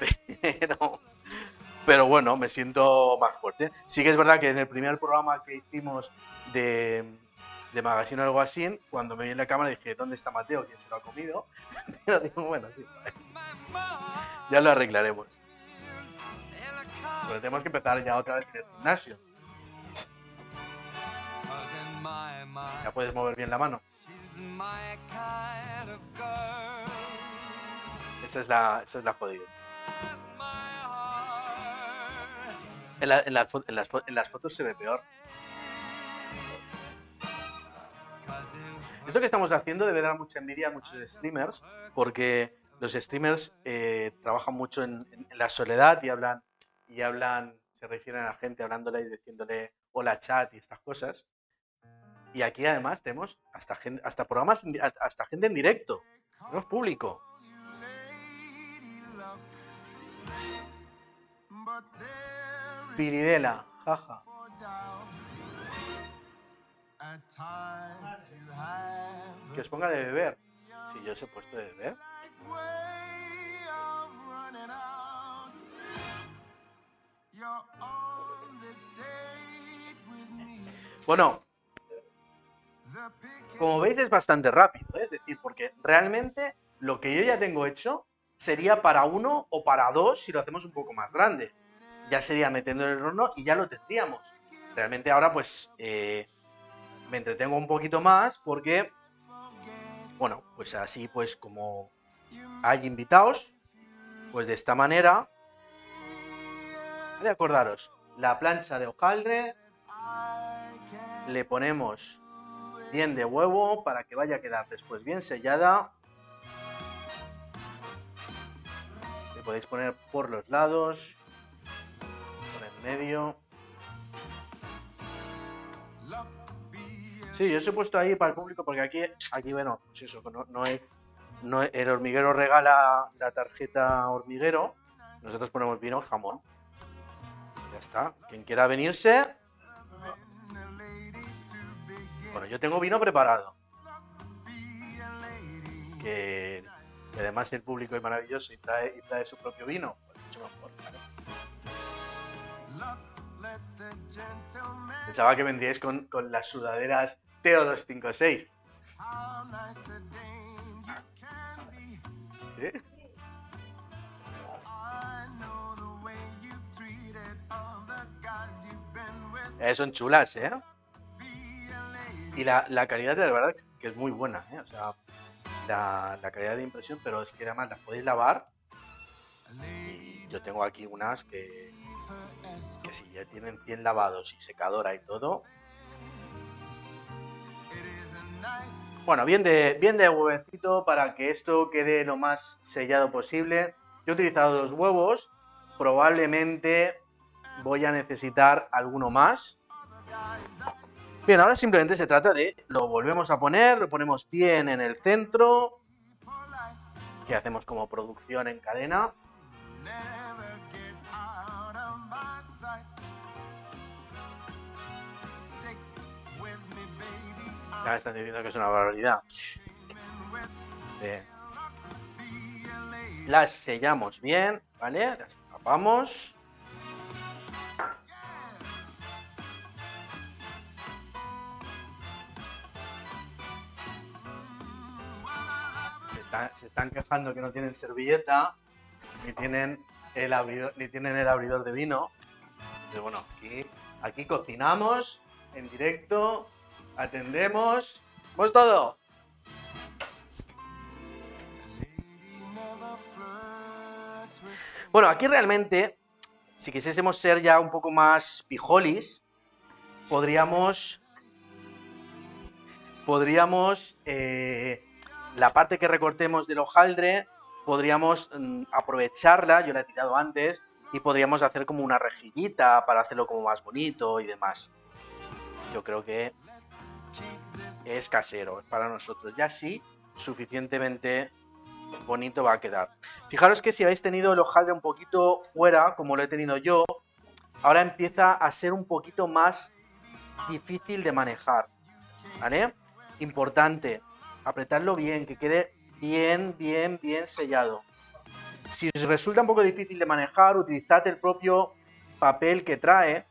pero, bueno, me siento más fuerte. Sí que es verdad que en el primer programa que hicimos de, de Magazine o algo así, cuando me vi en la cámara dije, ¿dónde está Mateo? ¿Quién se lo ha comido? Pero digo, bueno, sí. Ya lo arreglaremos. Pero tenemos que empezar ya otra vez en el gimnasio. Ya puedes mover bien la mano. Esa es la, esa es la jodida. En, la, en, las, en, las, en las fotos se ve peor. Esto que estamos haciendo debe dar mucha envidia a muchos streamers, porque los streamers eh, trabajan mucho en, la soledad y hablan, y hablan, se refieren a la gente hablándole y diciéndole hola chat y estas cosas. Y aquí además tenemos hasta, gente, hasta programas, hasta gente en directo. No es público. Piridela, jaja. Que os ponga de beber. Si yo os he puesto de beber. Bueno, como veis es bastante rápido, es decir, porque realmente lo que yo ya tengo hecho sería para uno o para dos si lo hacemos un poco más grande. Ya sería metiendo en el horno y ya lo tendríamos. Realmente ahora pues eh, me entretengo un poquito más porque, bueno, pues así pues como hay invitados, pues de esta manera, de acordaros, la plancha de hojaldre, le ponemos bien de huevo para que vaya a quedar después bien sellada. Le podéis poner por los lados, por el medio. Sí, yo os he puesto ahí para el público porque aquí, aquí bueno, pues eso, no, es, no el hormiguero regala la tarjeta hormiguero, nosotros ponemos vino jamón. Ya está. Quien quiera venirse, bueno, yo tengo vino preparado. Que, además el público es maravilloso y trae, trae su propio vino. Pues mucho mejor, Pensaba que vendríais con, con las sudaderas Teo 256. ¿Sí? Eh, son chulas, ¿eh? Y la, la calidad de la verdad que es muy buena, ¿eh? O sea, la, la, calidad de impresión, pero es que además las podéis lavar. Y yo tengo aquí unas que, que si ya tienen 100 lavados y secadora y todo. Bueno, bien de, bien de huevecito para que esto quede lo más sellado posible. Yo he utilizado dos huevos. Probablemente voy a necesitar alguno más. Bien, ahora simplemente se trata de lo volvemos a poner, lo ponemos bien en el centro. Que hacemos como producción en cadena. Ya están diciendo que es una barbaridad. Las sellamos bien, ¿vale? Las tapamos. Se, están quejando que no tienen servilleta, ni tienen el abridor, ni tienen el abridor de vino. Pero bueno, aquí, aquí cocinamos en directo, atendemos. ¿Pues todo? Bueno, aquí realmente, si quisiésemos ser ya un poco más pijolis, podríamos. Podríamos. Eh, la parte que recortemos del hojaldre, podríamos mm, aprovecharla, yo la he tirado antes, y podríamos hacer como una rejillita para hacerlo como más bonito y demás. Yo creo que es casero, para nosotros. Ya sí, suficientemente bonito va a quedar. Fijaros que si habéis tenido el hojaldre un poquito fuera, como lo he tenido yo, ahora empieza a ser un poquito más difícil de manejar. ¿Vale? Importante, apretarlo bien, que quede bien, bien, bien sellado. Si os resulta un poco difícil de manejar, utilizad el propio papel que trae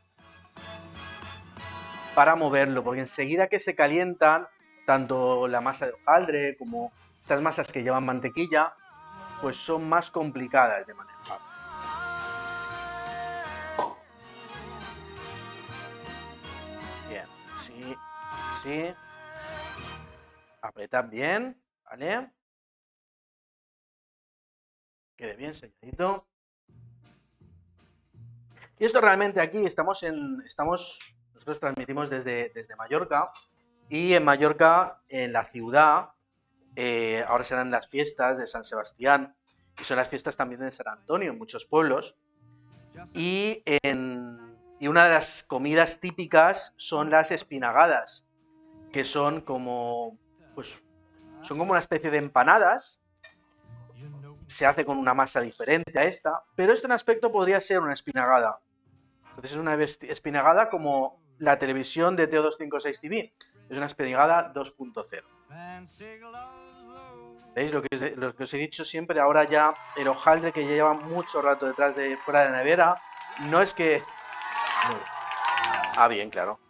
para moverlo, porque enseguida que se calientan, tanto la masa de hojaldre como estas masas que llevan mantequilla, pues son más complicadas de manejar. Bien, sí, sí. Apretad bien, ¿vale? Quede bien selladito. Y esto realmente aquí estamos en. Estamos. Nosotros transmitimos desde, desde Mallorca. Y en Mallorca, en la ciudad, eh, ahora serán las fiestas de San Sebastián y son las fiestas también de San Antonio en muchos pueblos. Y, y una de las comidas típicas son las espinagadas, que son como, pues, son como una especie de empanadas. Se hace con una masa diferente a esta, pero esto en aspecto podría ser una espinagada. Entonces es una espinagada como la televisión de TO256 TV. Es una espinagada 2.0. ¿Veis lo que, lo que os he dicho siempre? Ahora ya el hojaldre que ya lleva mucho rato detrás de fuera de la nevera, no es que... Ah, bien, claro.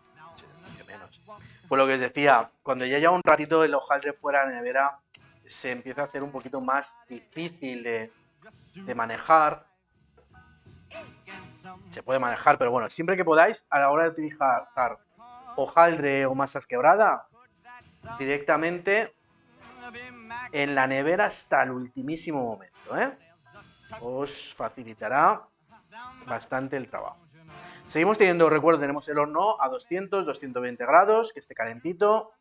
Pues lo que os decía, cuando ya lleva un ratito el hojaldre fuera de la nevera, se empieza a hacer un poquito más difícil de manejar. Se puede manejar, pero bueno, siempre que podáis, a la hora de utilizar hojaldre o masas quebrada, directamente en la nevera hasta el ultimísimo momento. ¿eh? Os facilitará bastante el trabajo. Seguimos teniendo, recuerdo, tenemos el horno a 200, 220 grados, que esté calentito.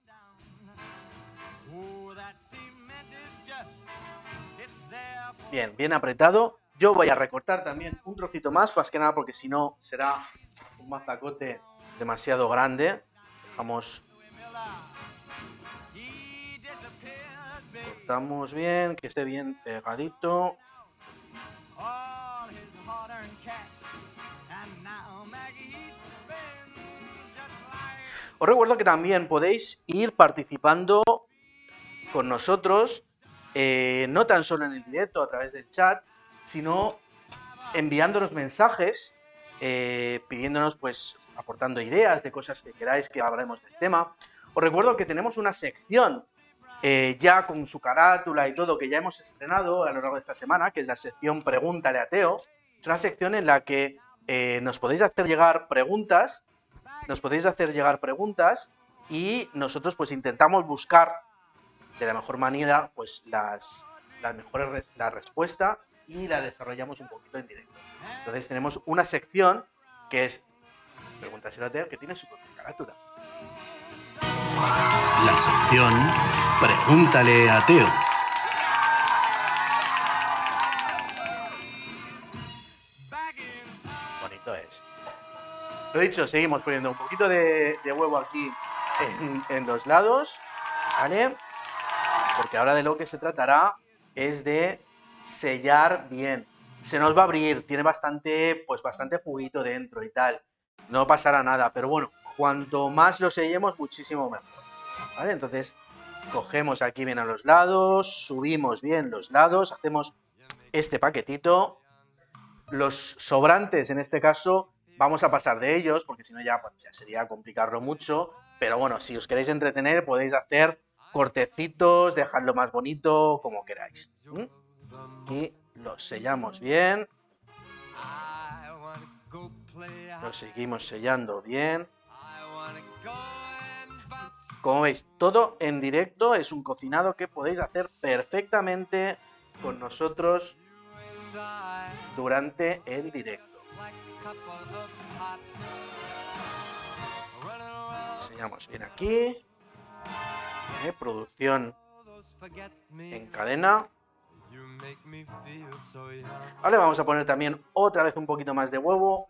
Bien, bien apretado. Yo voy a recortar también un trocito más, más que nada porque si no será un mazacote demasiado grande. Dejamos Cortamos bien, que esté bien pegadito. Os recuerdo que también podéis ir participando con nosotros, eh, no tan solo en el directo a través del chat, sino enviándonos mensajes, eh, pidiéndonos, pues, aportando ideas de cosas que queráis que hablemos del tema. Os recuerdo que tenemos una sección eh, ya con su carátula y todo, que ya hemos estrenado a lo largo de esta semana, que es la sección Pregúntale a Teo. Es una sección en la que eh, nos podéis hacer llegar preguntas, nos podéis hacer llegar preguntas y nosotros pues intentamos buscar de la mejor manera pues las, las mejores la respuesta y la desarrollamos un poquito en directo. Entonces tenemos una sección que es Pregúntale a Teo que tiene su propia carátula. La sección Pregúntale a Teo. Bonito, es. Lo dicho, seguimos poniendo un poquito de, huevo aquí en, en, los lados, ¿vale? Porque ahora de lo que se tratará es de sellar bien. Se nos va a abrir, tiene bastante, pues bastante juguito dentro y tal. No pasará nada, pero bueno, cuanto más lo sellemos, muchísimo mejor. ¿Vale? Entonces, cogemos aquí bien a los lados, subimos bien los lados, hacemos este paquetito. Los sobrantes, en este caso, vamos a pasar de ellos, porque si no ya, pues, ya sería complicarlo mucho. Pero bueno, si os queréis entretener, podéis hacer cortecitos, dejarlo más bonito, como queráis. Y lo sellamos bien. Lo seguimos sellando bien. Como veis, todo en directo es un cocinado que podéis hacer perfectamente con nosotros durante el directo. Enseñamos bien aquí. Eh, producción en cadena. Vale, vamos a poner también otra vez un poquito más de huevo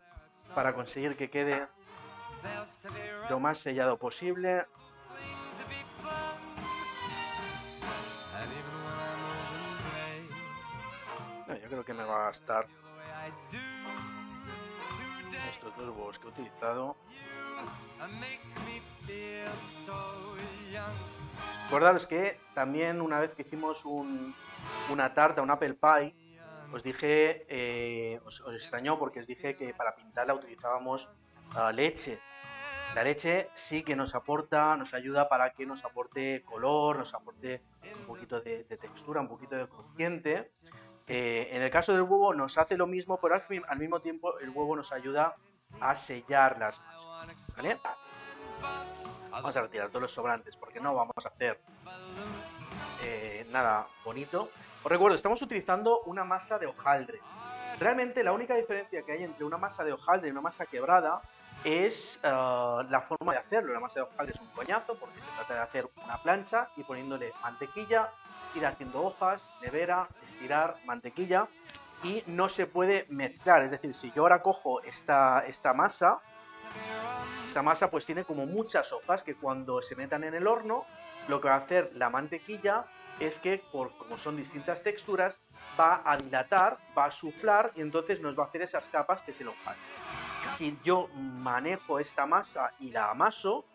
para conseguir que quede lo más sellado posible. yo creo que me va a gastar estos dos huevos que he utilizado. Recordaros que también una vez que hicimos una tarta, un apple pie, os dije, eh, os, extrañó porque os dije que para pintarla utilizábamos ah, leche. La leche sí que nos aporta, nos ayuda para que nos aporte color, nos aporte un poquito de, textura, un poquito de crujiente. Eh, en el caso del huevo nos hace lo mismo, pero al, mismo tiempo el huevo nos ayuda a sellar las masas. Vamos a retirar todos los sobrantes porque no vamos a hacer eh, nada bonito. Os recuerdo, estamos utilizando una masa de hojaldre. Realmente la única diferencia que hay entre una masa de hojaldre y una masa quebrada es eh, la forma de hacerlo. La masa de hojaldre es un coñazo porque se trata de hacer una plancha y poniéndole mantequilla, ir haciendo hojas, nevera, estirar, mantequilla y no se puede mezclar. Es decir, si yo ahora cojo esta, esta masa, esta masa pues tiene como muchas hojas que cuando se metan en el horno, lo que va a hacer la mantequilla es que, por como son distintas texturas, va a dilatar, va a suflar y entonces nos va a hacer esas capas que se hojaldre. Si yo manejo esta masa y la amaso,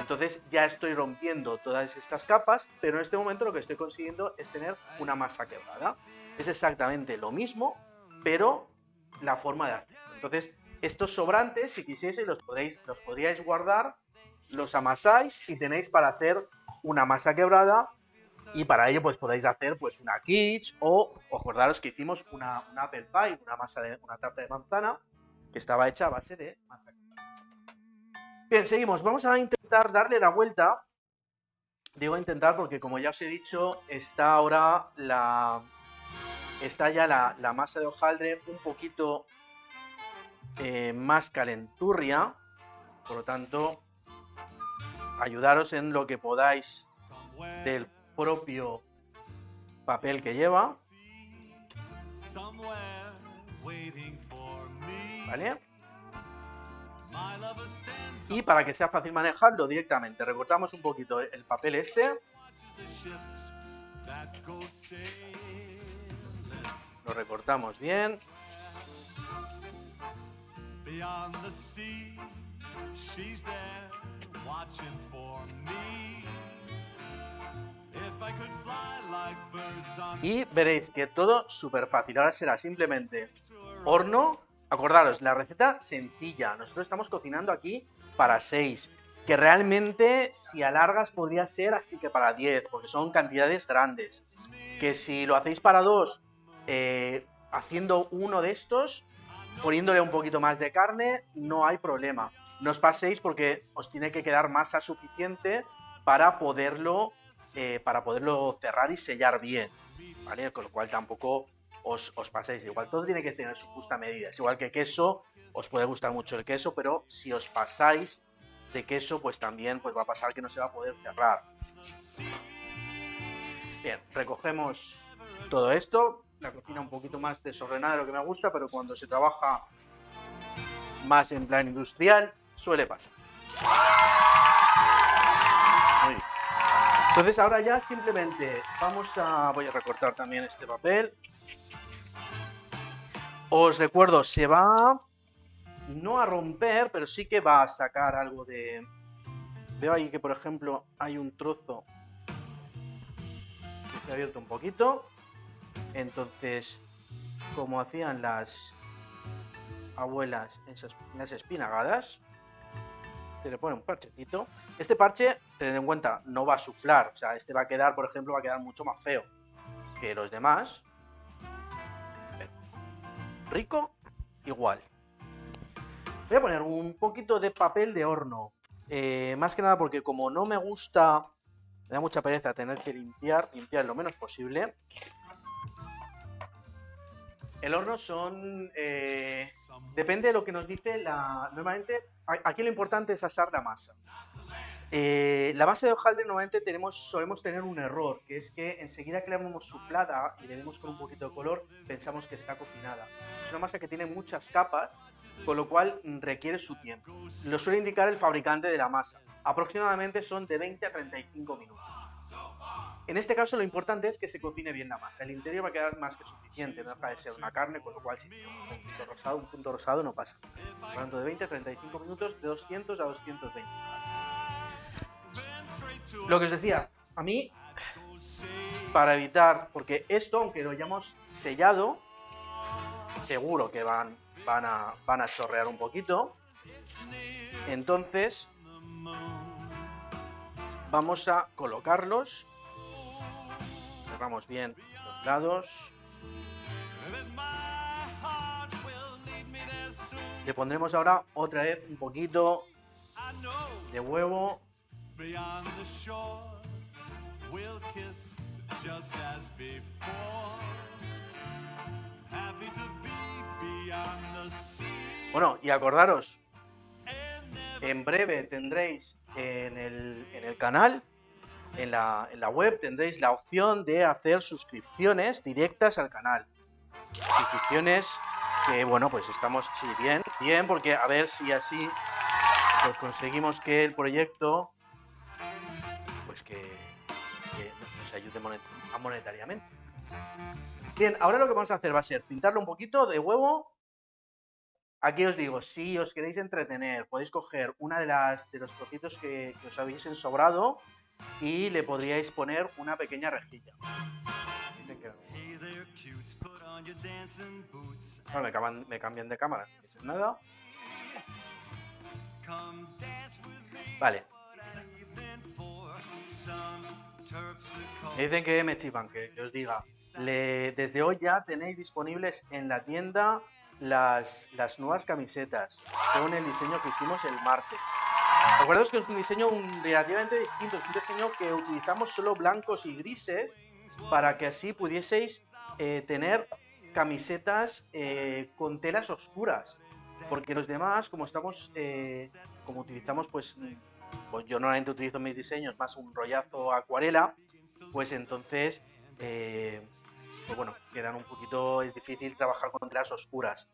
entonces ya estoy rompiendo todas estas capas, pero en este momento lo que estoy consiguiendo es tener una masa quebrada. Es exactamente lo mismo, pero la forma de hacerlo. Entonces, estos sobrantes, si quisiese, los, podréis, los podríais guardar, los amasáis y tenéis para hacer una masa quebrada y para ello pues podéis hacer pues una quiche o acordaros que hicimos una, apple pie, una masa de una tarta de manzana que estaba hecha a base de manzana. Bien, seguimos. Vamos a intentar darle la vuelta. Digo intentar porque como ya os he dicho, está ahora la... Está ya la, masa de hojaldre un poquito eh, más calenturria. Por lo tanto, ayudaros en lo que podáis del propio papel que lleva. ¿Vale? Y para que sea fácil manejarlo directamente, recortamos un poquito el papel este. Lo recortamos bien. Y veréis que todo súper fácil. Ahora será simplemente horno. Acordaros, la receta sencilla. Nosotros estamos cocinando aquí para 6. Que realmente, si alargas, podría ser hasta que para 10, porque son cantidades grandes. Que si lo hacéis para 2, eh, haciendo uno de estos, poniéndole un poquito más de carne, no hay problema. No os paséis porque os tiene que quedar masa suficiente para poderlo eh, para poderlo cerrar y sellar bien. Con lo cual tampoco os, paséis. Igual todo tiene que tener su justa medida. Es igual que queso, os puede gustar mucho el queso, pero si os pasáis de queso, pues también pues va a pasar que no se va a poder cerrar. Bien, recogemos todo esto. La cocina un poquito más desordenada de lo que me gusta, pero cuando se trabaja más en plan industrial, suele pasar. Entonces ahora ya simplemente vamos a... Voy a recortar también este papel. Os recuerdo, se va no a romper, pero sí que va a sacar algo de... Veo ahí que, por ejemplo, hay un trozo que se ha abierto un poquito. Entonces, como hacían las abuelas en las espinagadas, se le pone un parchecito. Este parche, tened en cuenta, no va a suflar. O sea, este va a quedar, por ejemplo, va a quedar mucho más feo que los demás. Rico, igual. Voy a poner un poquito de papel de horno. Eh, más que nada porque como no me gusta, me da mucha pereza tener que limpiar, limpiar lo menos posible. El horno son... eh, depende de lo que nos dice la... Normalmente, aquí lo importante es asar la masa. Eh, la base de hojaldre normalmente tenemos, solemos tener un error, que es que enseguida que la vemos suflada y le vemos con un poquito de color, pensamos que está cocinada. Es una masa que tiene muchas capas, con lo cual requiere su tiempo. Lo suele indicar el fabricante de la masa. Aproximadamente son de 20 a 35 minutos. En este caso lo importante es que se cocine bien la masa. El interior va a quedar más que suficiente, no deja de ser una carne, con lo cual si tiene un punto rosado, un punto rosado no pasa. Tanto, de 20 a 35 minutos, de 200 a 220. Lo que os decía, a mí, para evitar, porque esto, aunque lo hayamos sellado, seguro que van, van, a, van a chorrear un poquito. Entonces, vamos a colocarlos. Cerramos bien los lados. Le pondremos ahora otra vez un poquito de huevo. Bueno, y acordaros, en breve tendréis en el, en el canal, en la, en la web, tendréis la opción de hacer suscripciones directas al canal. Suscripciones que, bueno, pues estamos, bien, bien, porque a ver si así pues conseguimos que el proyecto, pues que, nos ayude monet- monetariamente. Bien, ahora lo que vamos a hacer va a ser pintarlo un poquito de huevo Aquí os digo, si os queréis entretener, podéis coger una de las de los trocitos que, que os habéis ensobrado y le podríais poner una pequeña rejilla. Bueno, me, cambian, me cambian de cámara. no Nada. Vale. Me dicen que me chivan, que os diga. Le- desde hoy ya tenéis disponibles en la tienda las, las nuevas camisetas con el diseño que hicimos el martes. Acordaos que es un diseño relativamente distinto, es un diseño que utilizamos solo blancos y grises para que así pudieseis eh, tener camisetas eh, con telas oscuras. Porque los demás, como estamos, eh, como utilizamos, pues, pues yo normalmente utilizo mis diseños más un rollazo acuarela, pues entonces, pues bueno, quedan un poquito, es difícil trabajar con telas oscuras.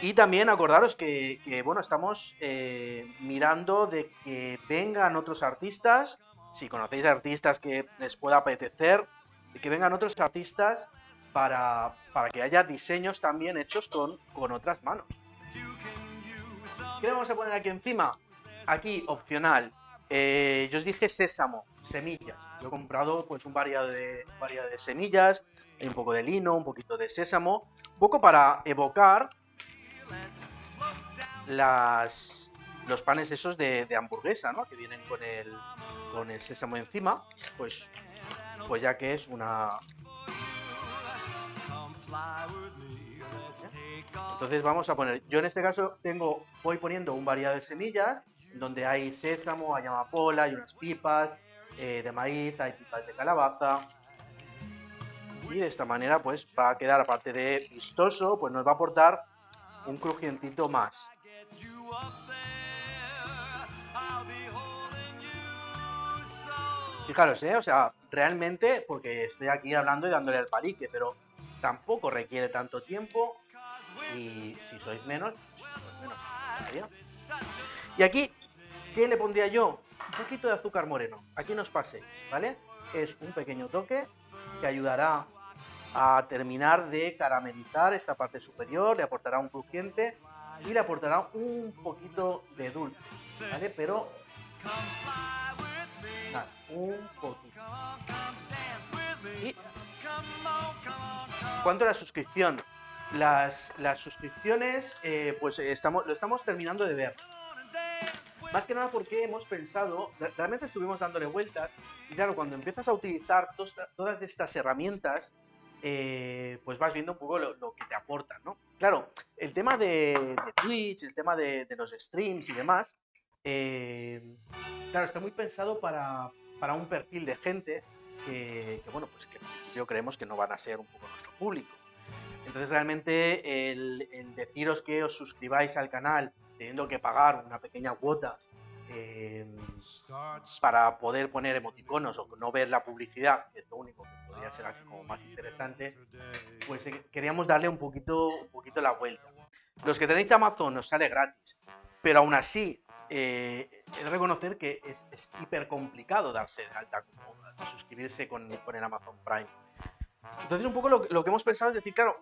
Y también acordaros que, bueno, estamos eh, mirando de que vengan otros artistas, si conocéis artistas que les pueda apetecer, de que vengan otros artistas para, para que haya diseños también hechos con, con otras manos. ¿Qué le vamos a poner aquí encima? Aquí, opcional. eh, yo os dije sésamo, semillas. Yo he comprado pues un variado de, variado de semillas, un poco de lino, un poquito de sésamo, un poco para evocar las, los panes esos de, de hamburguesa, ¿no? Que vienen con el, con el sésamo encima, pues, pues ya que es una... Entonces vamos a poner, yo en este caso tengo, voy poniendo un variado de semillas, donde hay sésamo, hay amapola, hay unas pipas eh, de maíz, hay pipas de calabaza. Y de esta manera pues va a quedar, aparte de vistoso, pues nos va a aportar un crujientito más. Fijaros, ¿eh? O sea, realmente, porque estoy aquí hablando y dándole al palique, pero tampoco requiere tanto tiempo y si sois menos, pues menos. Y aquí, ¿qué le pondría yo? Un poquito de azúcar moreno. Aquí no os paséis, ¿vale? Es un pequeño toque que ayudará a terminar de caramelizar esta parte superior, le aportará un crujiente y le aportará un poquito de dulce, ¿vale? Pero nada, un poquito. Y ¿Cuánto a la suscripción? Las, las suscripciones, eh, pues estamos, lo estamos terminando de ver. Más que nada porque hemos pensado, re- realmente estuvimos dándole vueltas, y claro, cuando empiezas a utilizar tos- todas estas herramientas, eh, pues vas viendo un poco lo, lo que te aportan, ¿no? Claro, el tema de, de Twitch, el tema de, de los streams y demás, eh, claro, está muy pensado para, para un perfil de gente que, que, bueno, pues que yo creemos que no van a ser un poco nuestro público. Entonces realmente el, el deciros que os suscribáis al canal teniendo que pagar una pequeña cuota eh, para poder poner emoticonos o no ver la publicidad, que es lo único que podría ser así como más interesante, pues eh, queríamos darle un poquito, un poquito la vuelta. Los que tenéis Amazon os sale gratis, pero aún así eh, de reconocer que es, es hiper complicado darse de alta, como suscribirse con, con el Amazon Prime. Entonces un poco lo, lo que hemos pensado es decir, claro,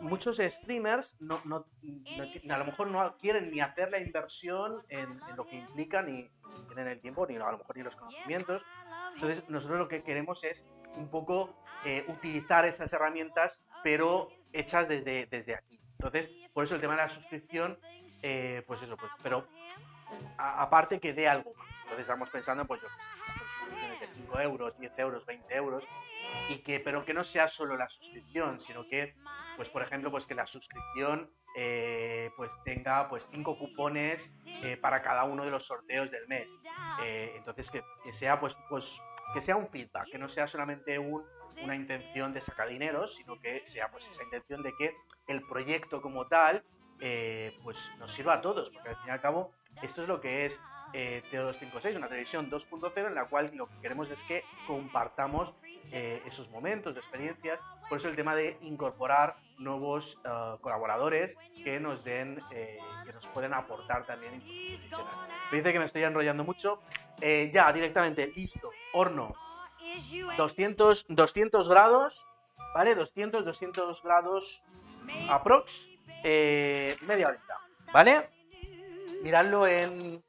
muchos streamers no, no- no- a lo mejor no quieren ni hacer la inversión en, en lo que implica, ni, tienen el tiempo, ni a lo mejor ni los conocimientos. Entonces nosotros lo que queremos es un poco eh, utilizar esas herramientas, pero hechas desde, desde aquí. Entonces, por eso el tema de la suscripción, eh, pues eso, pues, pero aparte que dé algo más. Entonces estamos pensando, pues yo qué sé, 5 euros, 10 euros, 20 euros, y que, pero que no sea solo la suscripción, sino que, pues por ejemplo, pues que la suscripción eh, pues tenga pues cinco cupones eh, para cada uno de los sorteos del mes. Eh, entonces que, que sea pues, pues que sea un feedback, que no sea solamente un- una intención de sacar dinero, sino que sea pues esa intención de que el proyecto como tal eh, pues nos sirva a todos, porque al fin y al cabo esto es lo que es eh, TO256, una televisión 2.0 en la cual lo que queremos es que compartamos eh, esos momentos, experiencias. Por eso el tema de incorporar nuevos eh, colaboradores que nos den, eh, que nos pueden aportar también. Me dice que me estoy enrollando mucho. Ya, directamente, listo. Horno, 200, 200 grados, ¿vale? 200, 200 grados aprox, media horita, ¿vale? Miradlo en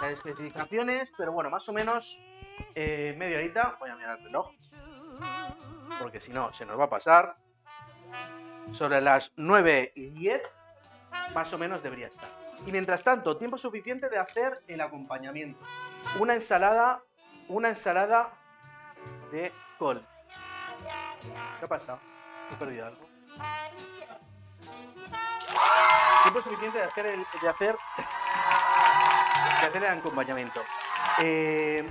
las especificaciones, pero bueno, más o menos eh, media horita. Voy a mirar el reloj, porque si no, se nos va a pasar. Sobre las 9 y 10, más o menos debería estar. Y mientras tanto, tiempo suficiente de hacer el acompañamiento. Una ensalada, una ensalada de col. ¿Qué ha pasado? He perdido algo. Tiempo suficiente de hacer el, de hacer, de hacer el acompañamiento. Eh,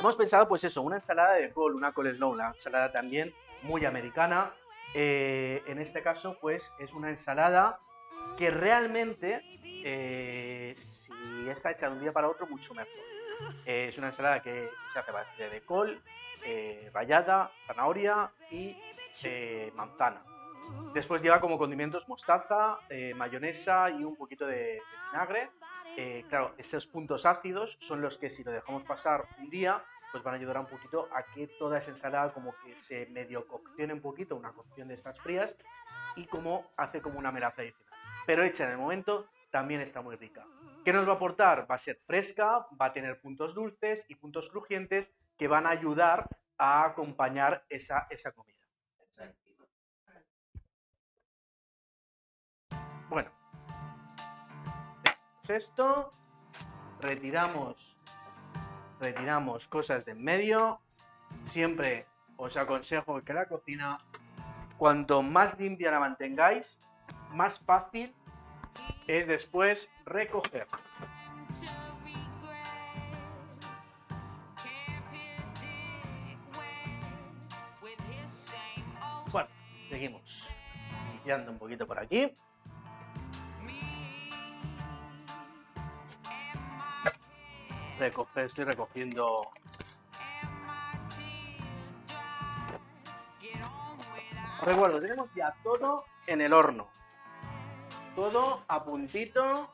hemos pensado, pues eso, una ensalada de col, una coleslaw, una ensalada también muy americana. Eh, en este caso, pues es una ensalada que realmente, eh, si está hecha de un día para otro, mucho mejor. Eh, es una ensalada que se hace base de col, eh, rallada, zanahoria y eh, manzana. Después lleva como condimentos mostaza, mayonesa y un poquito de, de vinagre. Eh, claro, esos puntos ácidos son los que si lo dejamos pasar un día, pues van a ayudar un poquito a que toda esa ensalada como que se medio coccione un poquito, una cocción de estas frías, y como hace como una melaza adicional. Pero hecha en el momento también está muy rica. ¿Qué nos va a aportar? Va a ser fresca, va a tener puntos dulces y puntos crujientes que van a ayudar a acompañar esa, esa comida. Bueno, esto, retiramos, retiramos cosas de en medio. Siempre os aconsejo que la cocina, cuanto más limpia la mantengáis, más fácil es después recoger. Bueno, seguimos. Limpiando un poquito por aquí. Recoge, estoy recogiendo. Recuerdo, tenemos ya todo en el horno. todo a puntito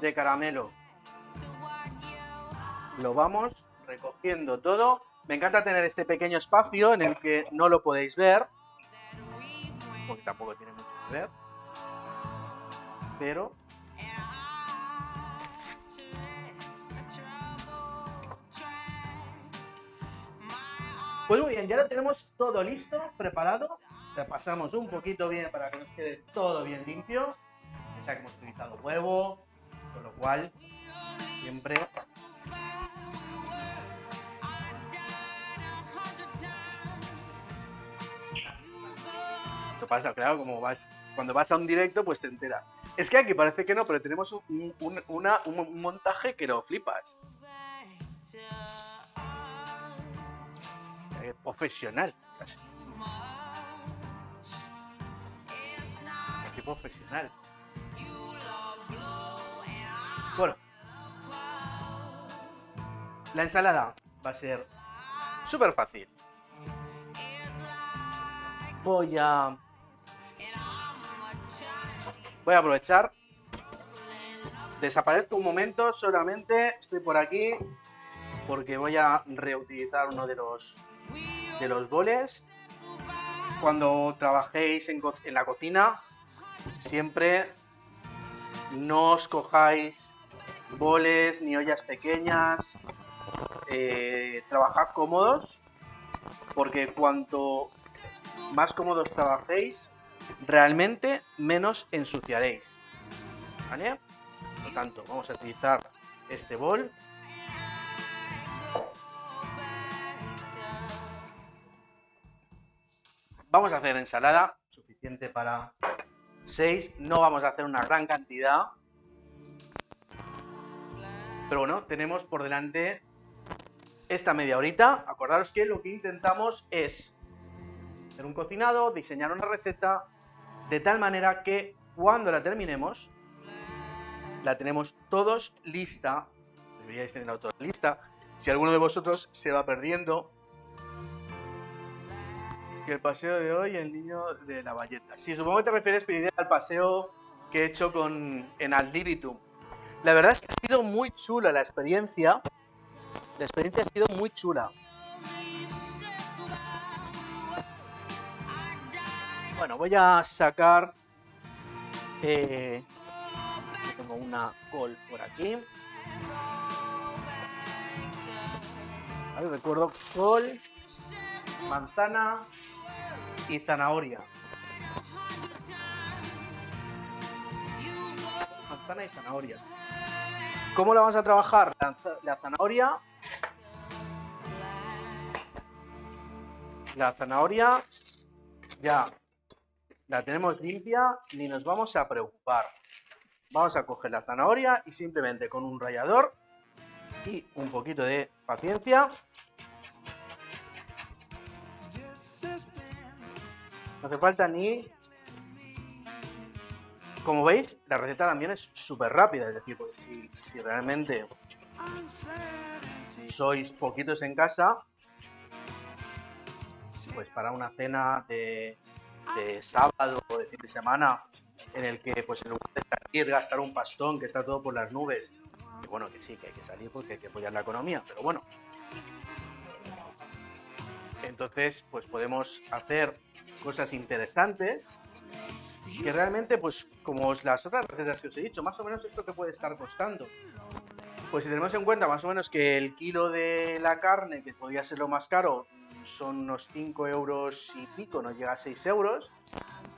de caramelo. Lo vamos recogiendo todo. Me encanta tener este pequeño espacio en el que no lo podéis ver, porque tampoco tiene mucho que ver. Pero Pues muy bien, ya lo tenemos todo listo, preparado. Repasamos un poquito bien para que nos quede todo bien limpio. Ya que hemos utilizado huevo, con lo cual siempre Eso pasa, claro, como vas, cuando vas a un directo, pues te enteras. Es que aquí parece que no, pero tenemos un, un- una- un montaje que lo flipas. Eh, profesional, casi. Casi profesional. Bueno. La ensalada va a ser súper fácil. Voy a... Voy a aprovechar. Desaparezco un momento, solamente estoy por aquí porque voy a reutilizar uno de los de los boles. Cuando trabajéis en, en la cocina, siempre no os cojáis boles ni ollas pequeñas. Eh, trabajad cómodos, porque cuanto más cómodos trabajéis, realmente menos ensuciaréis. Por lo tanto, vamos a utilizar este bol. Vamos a hacer ensalada, suficiente para 6. No vamos a hacer una gran cantidad. Pero bueno, tenemos por delante esta media horita. Acordaros que lo que intentamos es hacer un cocinado, diseñar una receta, de tal manera que cuando la terminemos, la tenemos todos lista. Deberíais tenerla todos lista. Si alguno de vosotros se va perdiendo, que el paseo de hoy, el niño de la valleta. Sí, supongo que te refieres, Piridea, al paseo que he hecho con, en Ad libitum. La verdad es que ha sido muy chula la experiencia. La experiencia ha sido muy chula. Bueno, voy a sacar... eh, tengo una col por aquí. Recuerdo col, manzana y zanahoria. Manzana y zanahoria. ¿Cómo la vamos a trabajar? La, za- la zanahoria. La zanahoria ya la tenemos limpia, ni nos vamos a preocupar. Vamos a coger la zanahoria y simplemente con un rallador y un poquito de paciencia. No hace falta ni... Como veis, la receta también es súper rápida, es decir, porque si, realmente sois poquitos en casa, pues para una cena de, de sábado o de fin de semana, en el que pues en lugar de salir, gastar un pastón que está todo por las nubes, que bueno, que sí, que hay que salir porque hay que apoyar la economía, pero bueno. Entonces, pues podemos hacer cosas interesantes que realmente, pues como las otras recetas que os he dicho, más o menos esto que puede estar costando. Pues si tenemos en cuenta más o menos que el kilo de la carne, que podría ser lo más caro, son unos 5 euros y pico, no llega a 6 euros,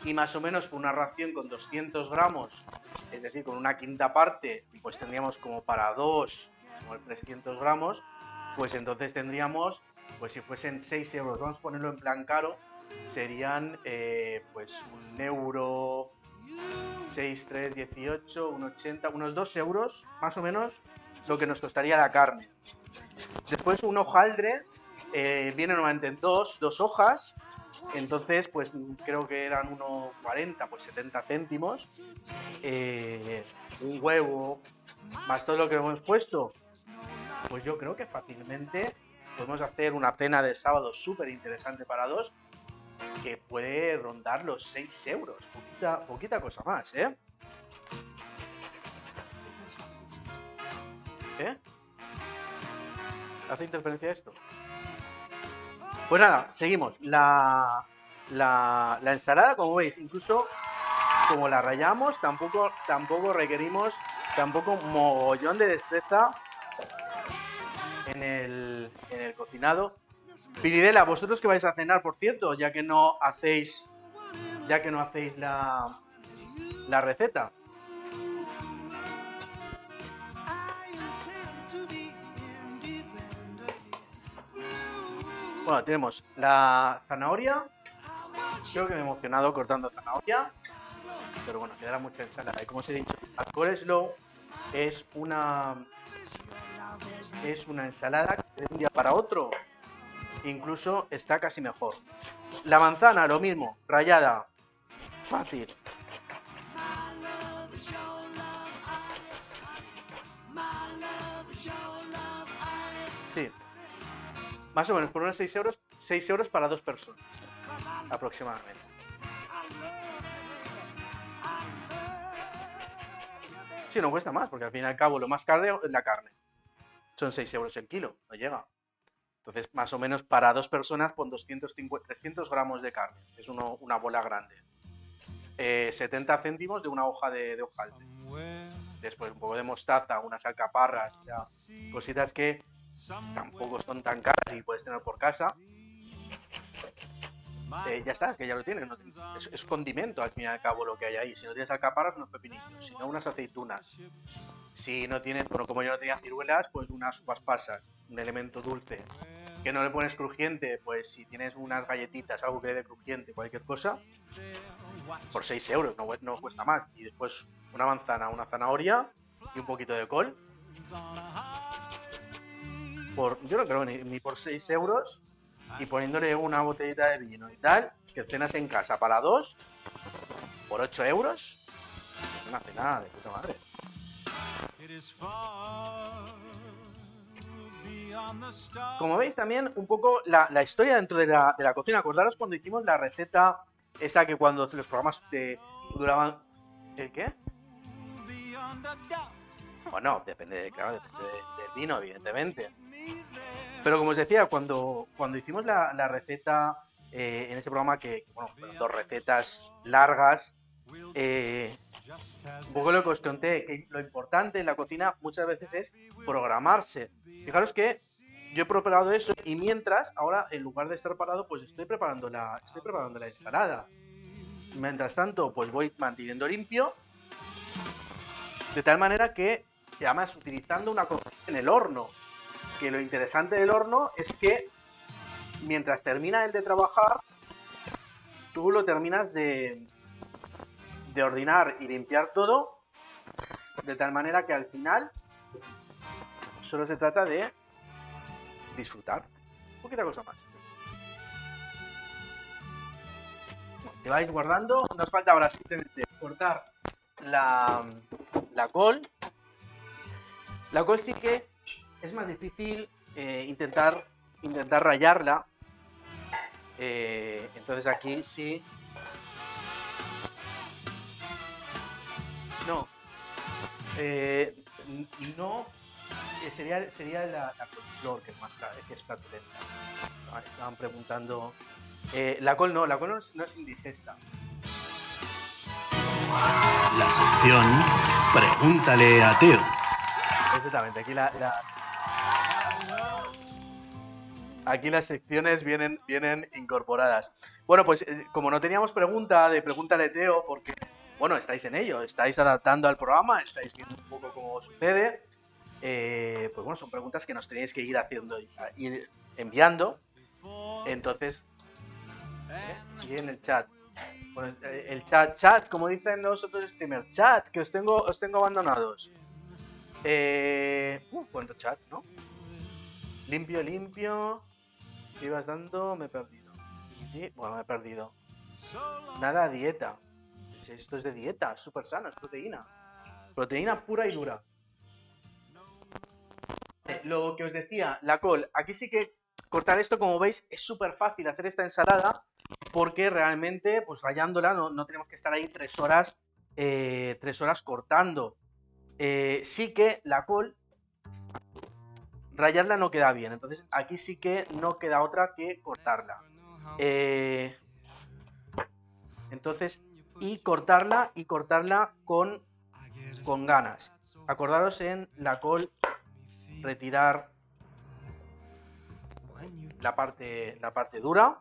y más o menos por una ración con 200 gramos, es decir, con una quinta parte, pues tendríamos como para dos, como 300 gramos, pues entonces tendríamos, pues si fuesen 6 euros, vamos a ponerlo en plan caro, serían eh, pues un euro, 6, 3, 18, un 80, unos 2 euros, más o menos, lo que nos costaría la carne. Después un hojaldre eh, viene normalmente en dos, dos hojas, entonces pues creo que eran 1,40, pues 70 céntimos. Eh, un huevo, más todo lo que hemos puesto, pues yo creo que fácilmente podemos hacer una cena de sábado súper interesante para dos que puede rondar los 6 euros, poquita, poquita cosa más, ¿eh? ¿Eh? ¿Hace interferencia esto? Pues nada, seguimos. La, la, la ensalada, como veis, incluso como la rayamos, tampoco, tampoco requerimos tampoco mogollón de destreza en el, en el cocinado. Piridela, vosotros que vais a cenar, por cierto, ya que no hacéis, ya que no hacéis la, la receta. Bueno, tenemos la zanahoria. Creo que me he emocionado cortando zanahoria. Pero bueno, quedará mucha ensalada. Y como os he dicho, el coleslaw es una es una ensalada que de un día para otro incluso está casi mejor. La manzana, lo mismo, rayada, fácil. Sí. Más o menos por unos 6 euros, 6 euros para dos personas, aproximadamente. Sí, no cuesta más, porque al fin y al cabo lo más caro es la carne. Son 6 euros el kilo, no llega. Entonces, más o menos para dos personas con 250, 300 gramos de carne. Es uno- una bola grande. Eh, 70 céntimos de una hoja de, de hojaldre. Después un poco de mostaza, unas alcaparras, cositas que tampoco son tan caras y puedes tener por casa. Eh, ya está, es que ya lo tienes. no es, es condimento al fin y al cabo lo que hay ahí. Si no tienes alcaparras, unos pepinillos. Si no, unas aceitunas. Si no tienes, bueno, como yo no tenía ciruelas, pues unas uvas pasas, un elemento dulce. Que no le pones crujiente, pues si tienes unas galletitas, algo que le dé crujiente, cualquier cosa, por 6 euros, no, no cuesta más. Y después una manzana, una zanahoria y un poquito de col. Por, yo no creo ni, ni por 6 euros y poniéndole una botellita de vino y tal, que cenas en casa para dos, por 8 euros, una cena de puta madre. Como veis también un poco la, la historia dentro de la, de la cocina. Acordaros cuando hicimos la receta esa que cuando los programas te duraban... ¿El qué? Bueno, depende, de- claro, depende de- del vino, evidentemente. Pero como os decía, cuando, cuando hicimos la, la receta eh, en ese programa, que, bueno, dos recetas largas, eh, un poco lo que os conté, que lo importante en la cocina muchas veces es programarse. Fijaros que yo he preparado eso y mientras, ahora en lugar de estar parado, pues estoy preparando la, estoy preparando la ensalada. Mientras tanto, pues voy manteniendo limpio, de tal manera que, además utilizando una cocina en el horno, que lo interesante del horno es que mientras termina el de trabajar, tú lo terminas de, de ordenar y limpiar todo, de tal manera que al final solo se trata de disfrutar. Un poquita cosa más. Si vais guardando, nos falta ahora simplemente cortar la, la col. La col sí que es más difícil eh, intentar, intentar rayarla. Eh, entonces aquí sí. No. Eh, no. sería, sería la, la coliflor que es más que es flatulenta. Ah, Estaban preguntando. La col no, la col no es, no es indigesta. La sección Pregúntale a Teo. Exactamente, aquí la-. Aquí las secciones vienen, vienen incorporadas. Bueno, pues eh, como no teníamos pregunta de Pregúntale Teo, porque, bueno, estáis en ello, estáis adaptando al programa, estáis viendo un poco cómo sucede, eh, pues bueno, son preguntas que nos tenéis que ir haciendo, y- ir enviando. Entonces, ¿eh? y en el chat. Bueno, eh, el chat, chat, como dicen los otros streamers, chat, que os tengo, os tengo abandonados. Eh, uh, cuánto chat, ¿no? Limpio, limpio. ¿Qué ibas dando? Me he perdido. Sí, bueno, me he perdido. Nada, dieta. Esto es de dieta, súper sano, es proteína. Proteína pura y dura. Eh, Lo que os decía, la col. Aquí sí que cortar esto, como veis, es súper fácil hacer esta ensalada porque realmente, pues rayándola, no, no tenemos que estar ahí tres horas, eh, tres horas cortando. Eh, sí que la col rayarla no queda bien. Entonces aquí sí que no queda otra que cortarla. Eh, entonces, y cortarla y cortarla con, con ganas. Acordaros en la col retirar la parte, la parte dura.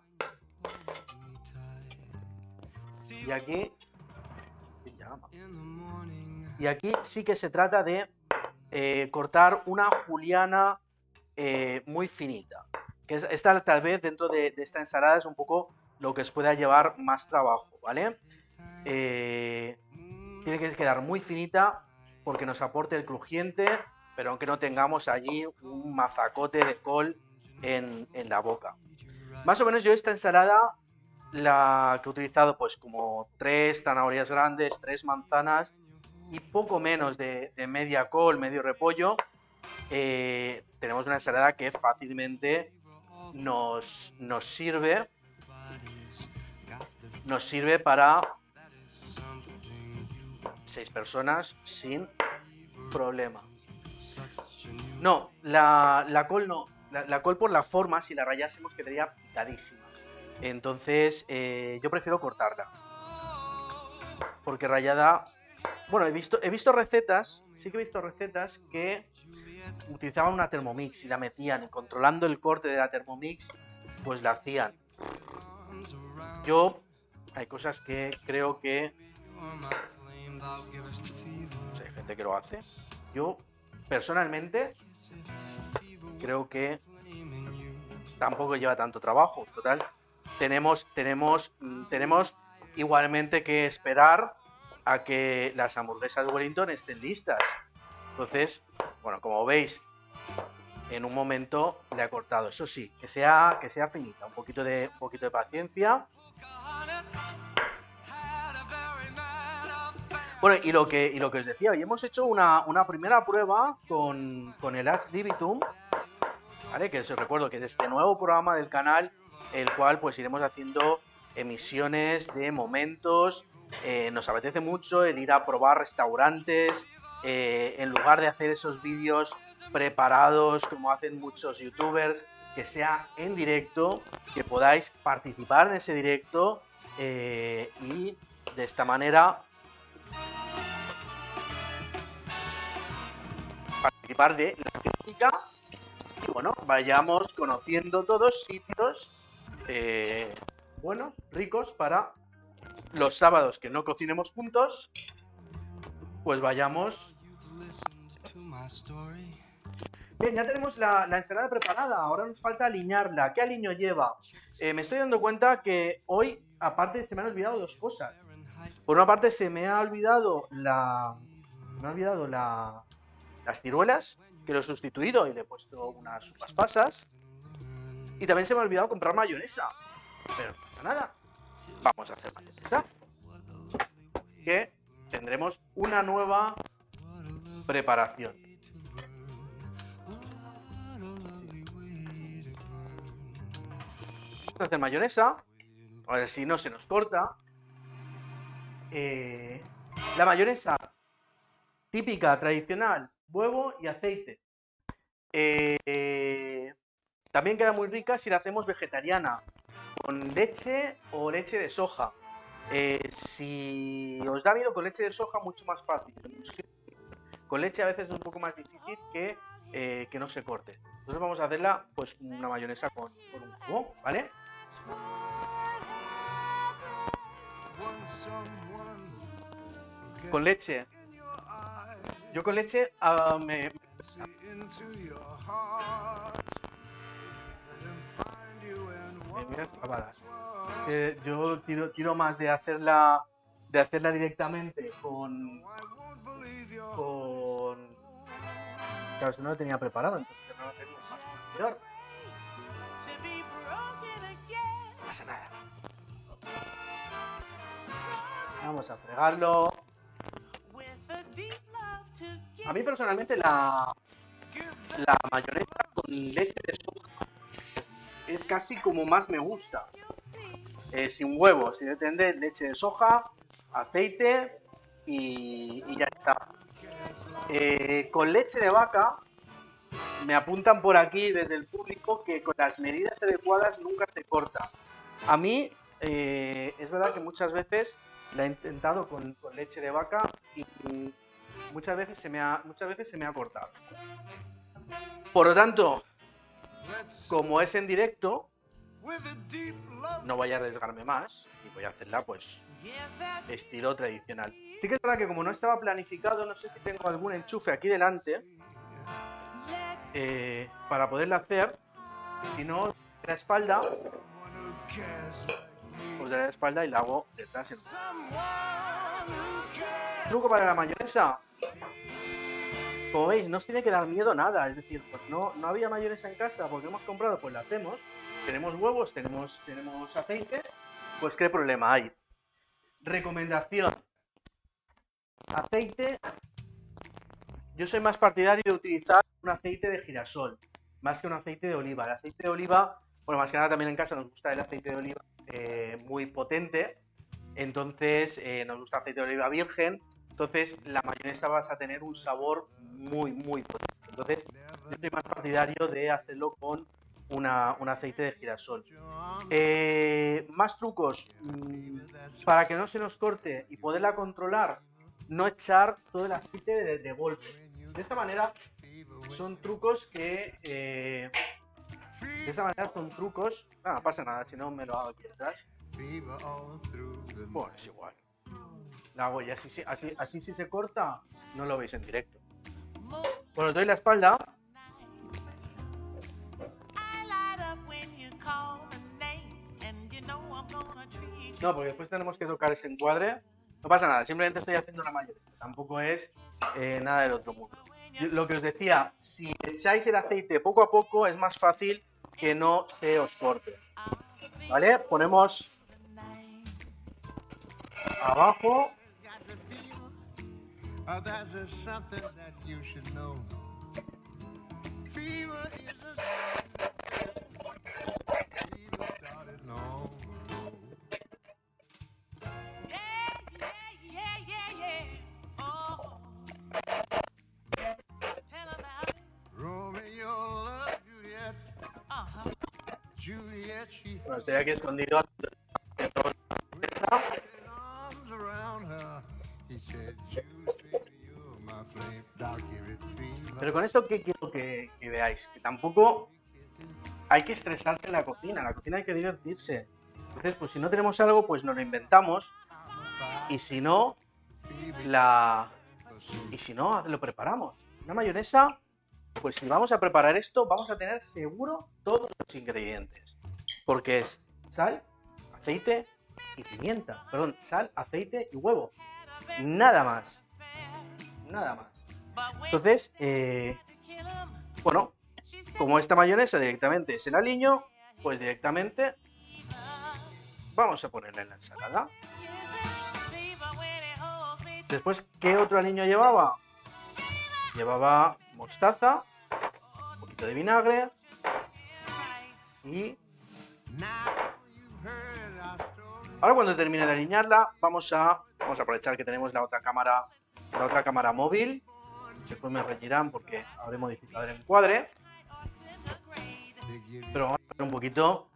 Y aquí. Y aquí sí que se trata de eh, cortar una juliana eh, muy finita. Que es- esta tal vez dentro de, de esta ensalada es un poco lo que os pueda llevar más trabajo, ¿vale? Eh, tiene que quedar muy finita porque nos aporte el crujiente, pero aunque no tengamos allí un mazacote de col en, en la boca. Más o menos yo esta ensalada la que he utilizado pues como tres zanahorias grandes, tres manzanas y poco menos de, de media col, medio repollo. Eh, tenemos una ensalada que fácilmente nos, nos sirve nos sirve para seis personas sin problema. No, la, la col no. La, col por la forma, si la rayásemos, quedaría picadísima. Entonces, eh, yo prefiero cortarla. Porque rayada. Bueno, he visto, he visto recetas, sí que he visto recetas que utilizaban una Thermomix y la metían y controlando el corte de la Thermomix, pues la hacían. Yo, hay cosas que creo que. hay gente que lo hace. Yo, personalmente, creo que tampoco lleva tanto trabajo. Total, tenemos, tenemos, mm, tenemos igualmente que esperar a que las hamburguesas Wellington estén listas. Entonces, bueno, como veis, en un momento le ha cortado. Eso sí, que sea, que sea finita, un poquito de, un poquito de paciencia. Bueno, y lo que, y lo que os decía, hoy hemos hecho una, una primera prueba con, con el Ad Libitum, ¿vale? Que os recuerdo que es este nuevo programa del canal, el cual pues iremos haciendo emisiones de momentos. eh, nos apetece mucho el ir a probar restaurantes, eh, en lugar de hacer esos vídeos preparados como hacen muchos youtubers, que sea en directo, que podáis participar en ese directo eh, y de esta manera participar de la crítica. Y bueno, vayamos conociendo todos sitios eh, buenos, ricos para los sábados que no cocinemos juntos, pues vayamos. Bien, ya tenemos la, la ensalada preparada, ahora nos falta alinearla. ¿Qué aliño lleva? Eh, me estoy dando cuenta que hoy, aparte, se me han olvidado dos cosas. Por una parte, se me ha olvidado la. Me ha olvidado la, las ciruelas, que lo he sustituido y le he puesto unas uvas pasas. Y también se me ha olvidado comprar mayonesa. Pero no pasa nada. Vamos a hacer mayonesa. Que tendremos una nueva preparación. Vamos a hacer mayonesa. A ver si no se nos corta. Eh, la mayonesa típica, tradicional, huevo y aceite. Eh, también queda muy rica si la hacemos vegetariana, con leche o leche de soja. Eh, si os da miedo con leche de soja, mucho más fácil. Con leche a veces es un poco más difícil que, eh, que no se corte. Entonces vamos a hacerla pues una mayonesa con, con un huevo, ¿vale? Con leche. Yo con leche ah, me, yo tiro, tiro más de hacerla de hacerla directamente con con claro si no lo tenía preparado entonces no lo tenía. Más no pasa nada. Vamos a fregarlo. A mí personalmente la la mayonesa con leche de soja es casi como más me gusta. Eh, sin huevos, si depende, leche de soja, aceite y, y ya está. Eh, con leche de vaca me apuntan por aquí desde el público que con las medidas adecuadas nunca se corta. A mí eh, es verdad que muchas veces la he intentado con, con leche de vaca y muchas veces se me ha, muchas veces se me ha cortado. Por lo tanto, como es en directo, no voy a arriesgarme más y voy a hacerla pues estilo tradicional. Sí que es verdad que como no estaba planificado, no sé si tengo algún enchufe aquí delante eh, para poderla hacer. Si no, la espalda, me. pues de la espalda y la hago detrás. Truco para la mayonesa. Como veis, no os tiene que dar miedo nada. Es decir, pues no, no había mayonesa en casa porque hemos comprado, pues la hacemos. Tenemos huevos, tenemos, tenemos aceite. Pues qué problema hay. Recomendación. Aceite. Yo soy más partidario de utilizar un aceite de girasol, más que un aceite de oliva. El aceite de oliva, bueno, más que nada también en casa nos gusta el aceite de oliva eh, muy potente. Entonces, eh, nos gusta aceite de oliva virgen. Entonces, la mayonesa vas a tener un sabor muy, muy potente. Entonces, yo soy más partidario de hacerlo con una- un aceite de girasol. Eh, más trucos mm, para que no se nos corte y poderla controlar. No echar todo el aceite de, golpe. De esta manera, son trucos que. eh, de esta manera son trucos. Ah, no pasa nada, si no me lo hago aquí atrás. Bueno, es igual. La hago y así, si- así, así si se corta, no lo veis en directo. Bueno, doy la espalda. No, porque después tenemos que tocar ese encuadre. No pasa nada, simplemente estoy haciendo una mayonesa. Tampoco es eh, nada del otro mundo. Yo- Lo que os decía, si echáis el aceite poco a poco, es más fácil que no se os corte. ¿Vale? Ponemos abajo. Oh, that is something that you should know. Fever is a fever started long ago. Yeah, yeah, yeah, yeah, yeah. Oh, about. Romeo Juliet. Uh-huh. Juliet, Bueno, estoy aquí escondido. Pero con esto, ¿qué quiero que, que veáis? Que tampoco hay que estresarse en la cocina. En la cocina hay que divertirse. Entonces, pues si no tenemos algo, pues nos lo inventamos. Y si no, la. Y si no, lo preparamos. Una mayonesa, pues si vamos a preparar esto, vamos a tener seguro todos los ingredientes. Porque es sal, aceite y pimienta. Perdón, sal, aceite y huevo. Nada más. Nada más. Entonces, eh, bueno, como esta mayonesa directamente es el aliño, pues directamente vamos a ponerla en la ensalada. Después, ¿qué otro aliño llevaba? Llevaba mostaza, un poquito de vinagre y ahora cuando termine de aliñarla vamos a vamos a aprovechar que tenemos la otra cámara la otra cámara móvil. Después me reñirán porque habré modificado el encuadre. Pero vamos a ver un poquito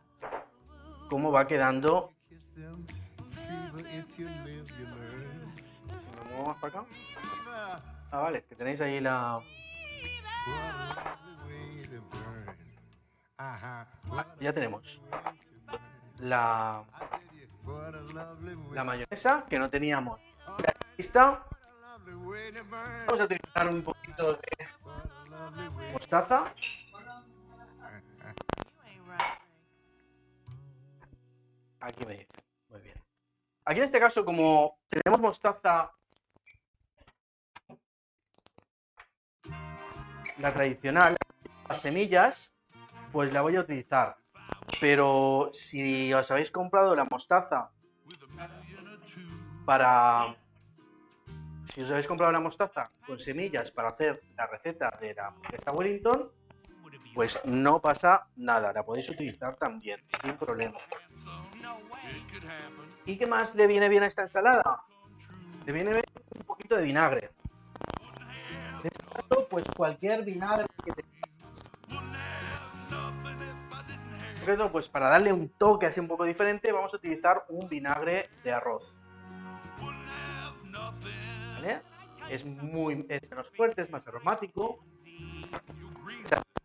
cómo va quedando. Si me muevo más para acá. Ah, vale, que tenéis ahí la. Ah, ya tenemos la, la mayonesa que no teníamos. Lista. Vamos a utilizar un poquito de mostaza. Aquí me dice. Muy bien. Aquí en este caso, como tenemos mostaza, la tradicional, las semillas, pues la voy a utilizar. Pero si os habéis comprado la mostaza para... Si os habéis comprado la mostaza con semillas para hacer la receta de la hamburguesa Wellington, pues no pasa nada, la podéis utilizar también, sin problema. ¿Y qué más le viene bien a esta ensalada? Le viene bien un poquito de vinagre. En este caso, pues cualquier vinagre que te En concreto, pues para darle un toque así un poco diferente, vamos a utilizar un vinagre de arroz. Es muy es menos fuerte, es más aromático. Un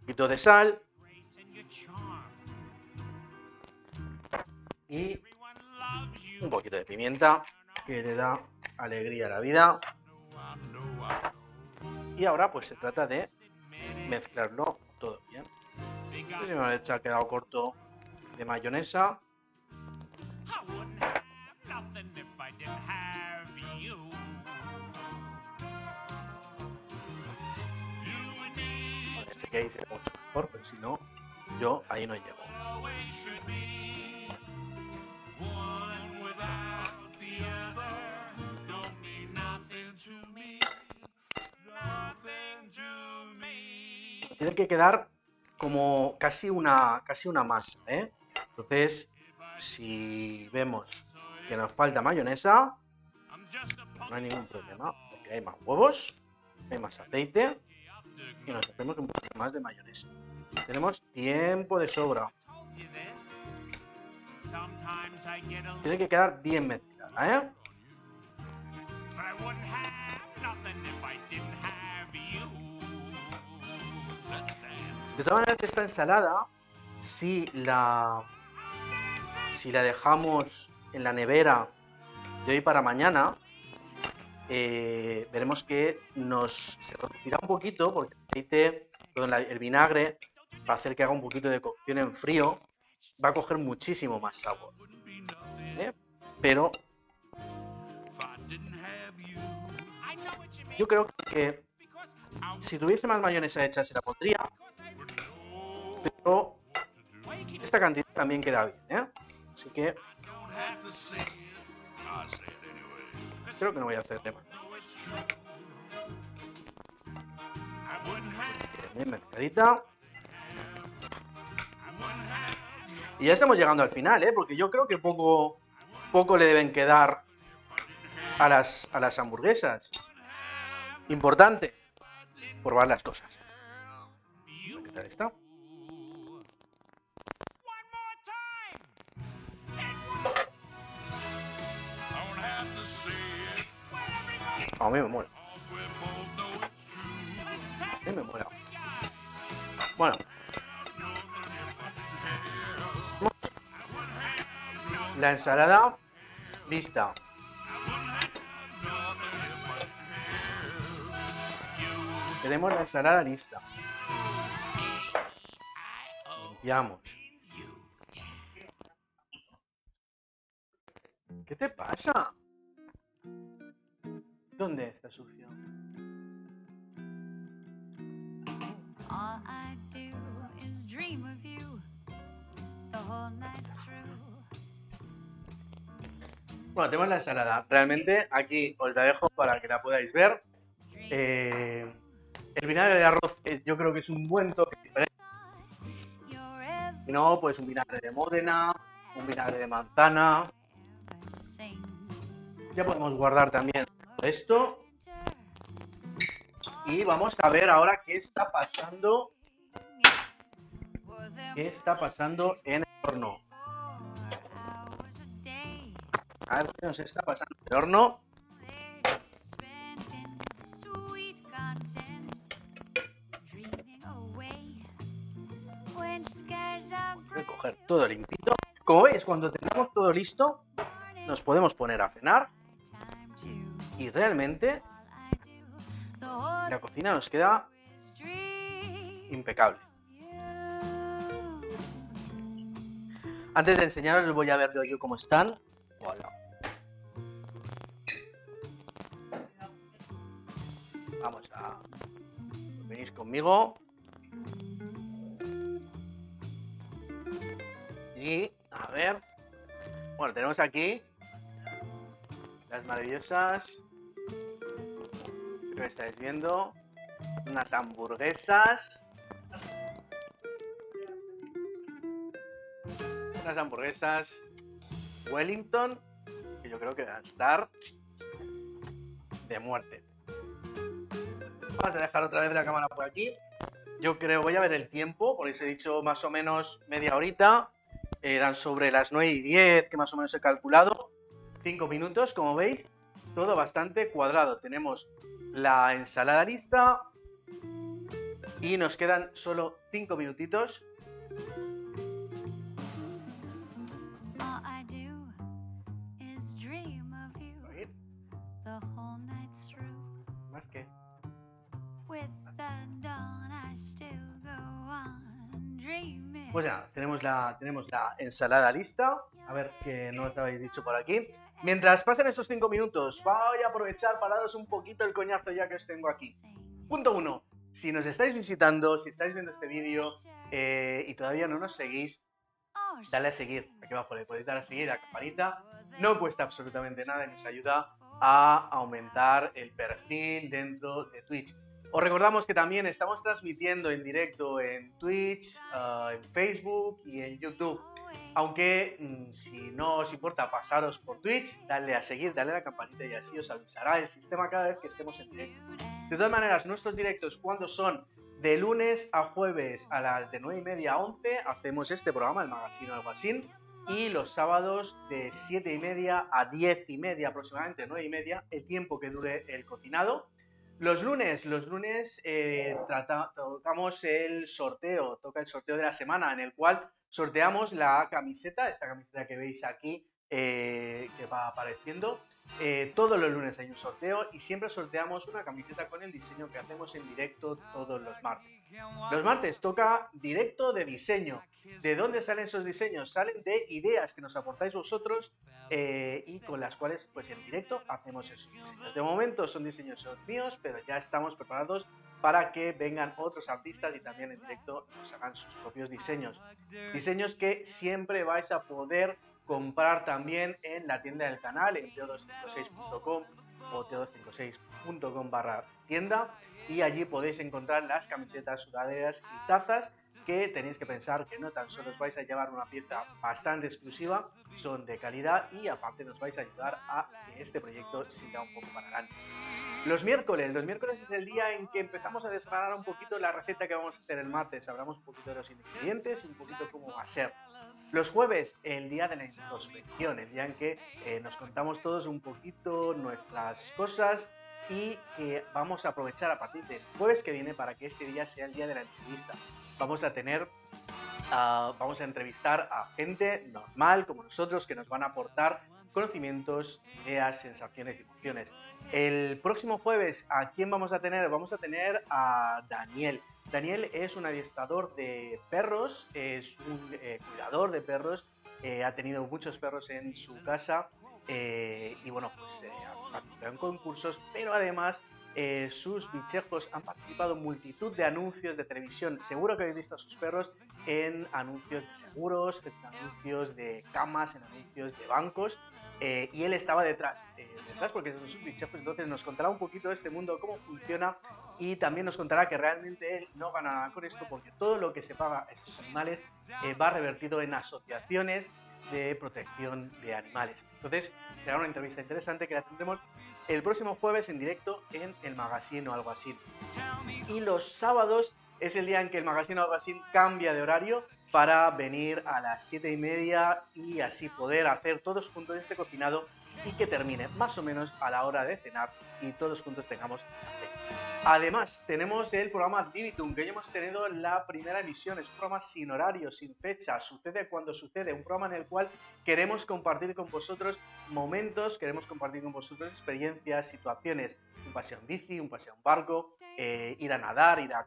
poquito de sal y un poquito de pimienta que le da alegría a la vida. Y ahora pues se trata de mezclarlo todo bien. Pues si me ha quedado corto de mayonesa. Se mucho mejor, pero si no, yo ahí no llego. Tiene que quedar como casi una, casi una masa, ¿eh? Entonces, si vemos que nos falta mayonesa, no hay ningún problema, porque hay más huevos, hay más aceite y nos hacemos un poquito más de mayonesa. Tenemos tiempo de sobra. Tiene que quedar bien mezclada, ¿eh? De todas maneras, esta ensalada, si la, si la dejamos en la nevera de hoy para mañana, eh, veremos que nos se reducirá un poquito porque el aceite, perdón, el vinagre va a hacer que haga un poquito de cocción en frío, va a coger muchísimo más sabor. ¿vale? Pero yo creo que si tuviese más mayonesa hecha se la pondría, pero esta cantidad también queda bien, ¿eh? Así que creo que no voy a wouldn't have Bien mezcladita. Y ya estamos llegando al final, ¿eh? Porque yo creo que poco, poco le deben quedar a las, a las hamburguesas. Importante, probar las cosas. ¿Qué está? A mí me mola. A mí me mola. Bueno. La ensalada lista. Tenemos la ensalada lista. Limpiamos. ¿Qué te pasa? ¿Dónde está sucio? All I do is dream of you the whole night through. Bueno, tenemos la ensalada. Realmente aquí os la dejo para que la podáis ver. Eh, el vinagre de arroz es- yo creo que es un buen toque diferente. Si no, pues un vinagre de Módena, un vinagre de manzana. Ya podemos guardar también esto. Y vamos a ver ahora qué está pasando. ¿Qué está pasando en el horno? four hours a day A ver qué nos está pasando en el horno. Voy a coger todo limpito. Como veis, cuando tengamos todo listo, nos podemos poner a cenar. Y realmente la cocina nos queda impecable. Antes de enseñaros, os voy a ver yo cómo están. Hola. Vamos a. Venís conmigo. Y a ver. Bueno, tenemos aquí las maravillosas. Que estáis viendo. Unas hamburguesas. unas hamburguesas Wellington que yo creo que van a estar de muerte. Vamos a dejar otra vez la cámara por aquí. Yo creo, voy a ver el tiempo, porque os he dicho más o menos media horita. Eran sobre las 9 y 10, que más o menos he calculado. 5 minutos, como veis. Todo bastante cuadrado. Tenemos la ensalada lista. Y nos quedan solo 5 minutitos. Más que. Pues ya, tenemos la, tenemos la ensalada lista. A ver que no os habéis dicho por aquí. Mientras pasen esos 5 minutos, voy a aprovechar para daros un poquito el coñazo ya que os tengo aquí. Punto 1. Si nos estáis visitando, si estáis viendo este vídeo eh, y todavía no nos seguís, dale a seguir. Aquí abajo le podéis dar a seguir a la campanita. No cuesta absolutamente nada y nos ayuda a aumentar el perfil dentro de Twitch. Os recordamos que también estamos transmitiendo en directo en Twitch, ah, en Facebook y en YouTube. Aunque mm, si no os importa pasaros por Twitch, dale a seguir, dale a la campanita y así os avisará el sistema cada vez que estemos en directo. De todas maneras, nuestros directos cuando son de lunes a jueves a las de 9 y media a 11 hacemos este programa, el Magazine Algo Así. Y los sábados de 7 y media a 10 y media aproximadamente, 9 y media, el tiempo que dure el cocinado. Los lunes, los lunes eh, trata- tocamos el sorteo, toca el sorteo de la semana en el cual sorteamos la camiseta, esta camiseta que veis aquí eh, que va apareciendo. Eh, todos los lunes hay un sorteo y siempre sorteamos una camiseta con el diseño que hacemos en directo todos los martes. Los martes toca directo de diseño. ¿De dónde salen esos diseños? Salen de ideas que nos aportáis vosotros eh, y con las cuales pues en directo hacemos esos diseños. De momento son diseños míos, pero ya estamos preparados para que vengan otros artistas y también en directo nos hagan sus propios diseños. Diseños que siempre vais a poder comprar también en la tienda del canal en teo256.com o teo256.com barra tienda y allí podéis encontrar las camisetas, sudaderas y tazas que tenéis que pensar que no tan solo os vais a llevar una pieza bastante exclusiva, son de calidad y aparte nos vais a ayudar a que este proyecto siga un poco para adelante. Los miércoles, los miércoles es el día en que empezamos a desgranar un poquito la receta que vamos a hacer el martes, hablamos un poquito de los ingredientes y un poquito cómo va a ser. Los jueves, el día de la introspección, el día en que eh, nos contamos todos un poquito nuestras cosas y que vamos a aprovechar a partir del jueves que viene para que este día sea el día de la entrevista. Vamos a tener, ah, vamos a entrevistar a gente normal como nosotros que nos van a aportar conocimientos, ideas, sensaciones y emociones. El próximo jueves, ¿a quién vamos a tener? Vamos a tener a Daniel. Daniel es un adiestrador de perros, es un eh, cuidador de perros, eh, ha tenido muchos perros en su casa eh, y bueno, pues ha participado en concursos, pero además sus bichejos han participado en multitud de anuncios de televisión. Seguro que habéis visto a sus perros en anuncios de seguros, en anuncios de camas, en anuncios de bancos. Eh, y él estaba detrás, eh, detrás porque son sus bichejos, entonces nos contará un poquito de este mundo, cómo funciona y también nos contará que realmente él no gana nada con esto porque todo lo que se paga a estos animales eh, va revertido en asociaciones de protección de animales. Entonces, será una entrevista interesante que la tendremos el próximo jueves en directo en el magazine o algo así. Y los sábados es el día en que el magazine así cambia de horario para venir a las 7 y media y así poder hacer todos juntos este cocinado y que termine más o menos a la hora de cenar y todos juntos tengamos. Además, tenemos el programa Divitum, que ya hemos tenido la primera emisión. Es un programa sin horario, sin fecha, sucede cuando sucede. Un programa en el cual queremos compartir con vosotros momentos, queremos compartir con vosotros experiencias, situaciones. Un paseo en bici, un paseo en barco, eh, ir a nadar, ir a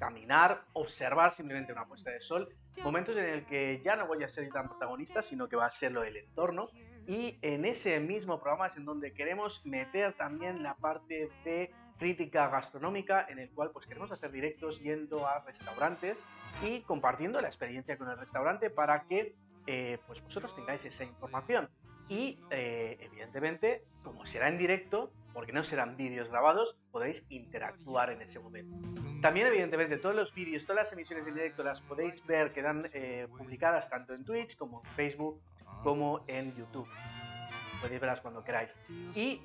caminar, observar simplemente una puesta de sol. Momentos en el que ya no voy a ser tan protagonista, sino que va a ser lo del entorno. Y en ese mismo programa es en donde queremos meter también la parte de crítica gastronómica en el cual pues queremos hacer directos yendo a restaurantes y compartiendo la experiencia con el restaurante para que eh, pues vosotros tengáis esa información. Y eh, evidentemente como será en directo porque no serán vídeos grabados podréis interactuar en ese momento. También evidentemente todos los vídeos todas las emisiones en directo las podéis ver quedan eh, publicadas tanto en Twitch como en Facebook como en YouTube podéis verlas cuando queráis. ¿Y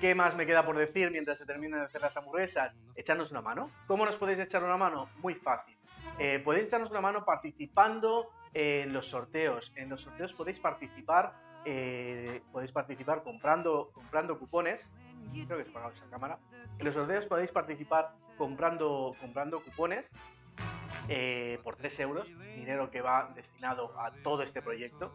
qué más me queda por decir mientras se terminan de hacer las hamburguesas? Echarnos una mano. ¿Cómo nos podéis echar una mano? Muy fácil. Eh, podéis echarnos una mano participando en los sorteos. En los sorteos podéis participar, eh, podéis participar comprando, comprando cupones. Creo que se ha apagado esa cámara. En los sorteos podéis participar comprando, comprando cupones eh, por 3 euros, dinero que va destinado a todo este proyecto.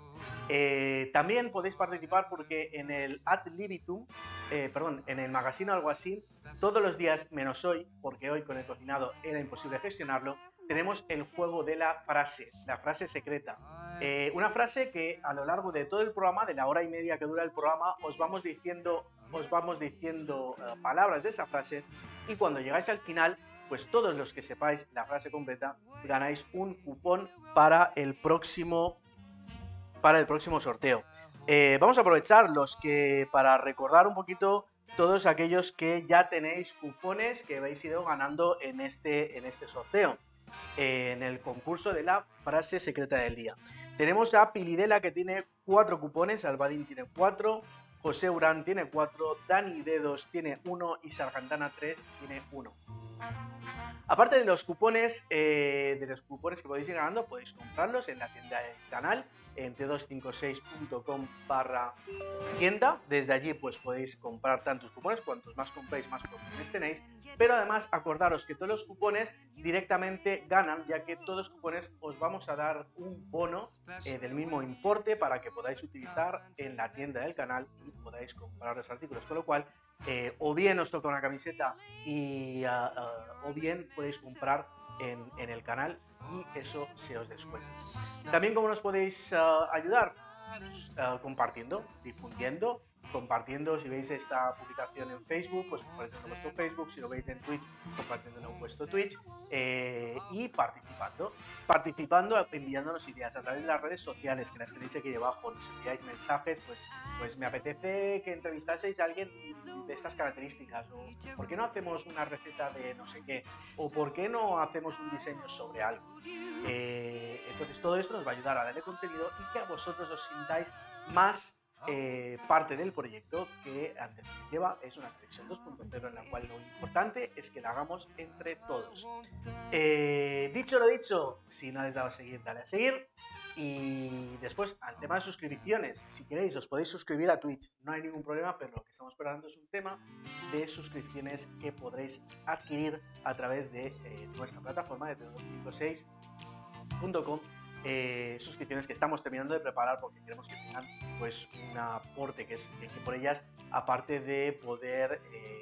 Eh, también podéis participar porque en el Ad Libitum, eh, perdón, en el magazine así, todos los días menos hoy, porque hoy con el cocinado era imposible gestionarlo, tenemos el juego de la frase, la frase secreta. Eh, una frase que a lo largo de todo el programa, de la hora y media que dura el programa, os vamos diciendo, os vamos diciendo eh, palabras de esa frase y cuando llegáis al final, pues todos los que sepáis la frase completa ganáis un cupón para el próximo para el próximo sorteo. Eh, vamos a aprovechar los que para recordar un poquito todos aquellos que ya tenéis cupones que habéis ido ganando en este, en este sorteo, en el concurso de la frase secreta del día. Tenemos a Pilidela que tiene cuatro cupones, Albadín tiene cuatro, José Urán tiene cuatro, Dani Dedos tiene uno y Sargantana 3 tiene uno. Aparte de los cupones, eh, de los cupones que podéis ir ganando, podéis comprarlos en la tienda del canal, en t256.com barra tienda. Desde allí pues podéis comprar tantos cupones, cuantos más compréis, más cupones tenéis. Pero además acordaros que todos los cupones directamente ganan, ya que todos los cupones os vamos a dar un bono eh, del mismo importe para que podáis utilizar en la tienda del canal y podáis comprar los artículos. Con lo cual, eh, o bien os toca una camiseta y, ah, ah, o bien podéis comprar en, en el canal y eso se os descuenta. También cómo nos podéis ah, ayudar Ah, compartiendo, difundiendo, compartiendo. Si veis esta publicación en Facebook, pues compartiendo en vuestro Facebook, si lo veis en Twitch, compartiendo en vuestro Twitch eh, y participando, participando, enviándonos ideas a través de las redes sociales que las tenéis aquí debajo, nos enviáis mensajes, pues, pues me apetece que entrevistaseis a alguien de estas características, o por qué no hacemos una receta de no sé qué, o por qué no hacemos un diseño sobre algo. Eh, entonces todo esto nos va a ayudar a darle contenido y que a vosotros os sintáis más eh, parte del proyecto que en definitiva es una conexión 2.0 en la cual lo importante es que la hagamos entre todos. Eh, dicho lo dicho, si no habéis dado a seguir, dale a seguir. Y después, al tema de suscripciones, si queréis, os podéis suscribir a Twitch, no hay ningún problema, pero lo que estamos esperando es un tema de suscripciones que podréis adquirir a través de eh, nuestra plataforma de 256.com eh, suscripciones que estamos terminando de preparar porque queremos que tengan pues un aporte que es que por ellas aparte de poder eh,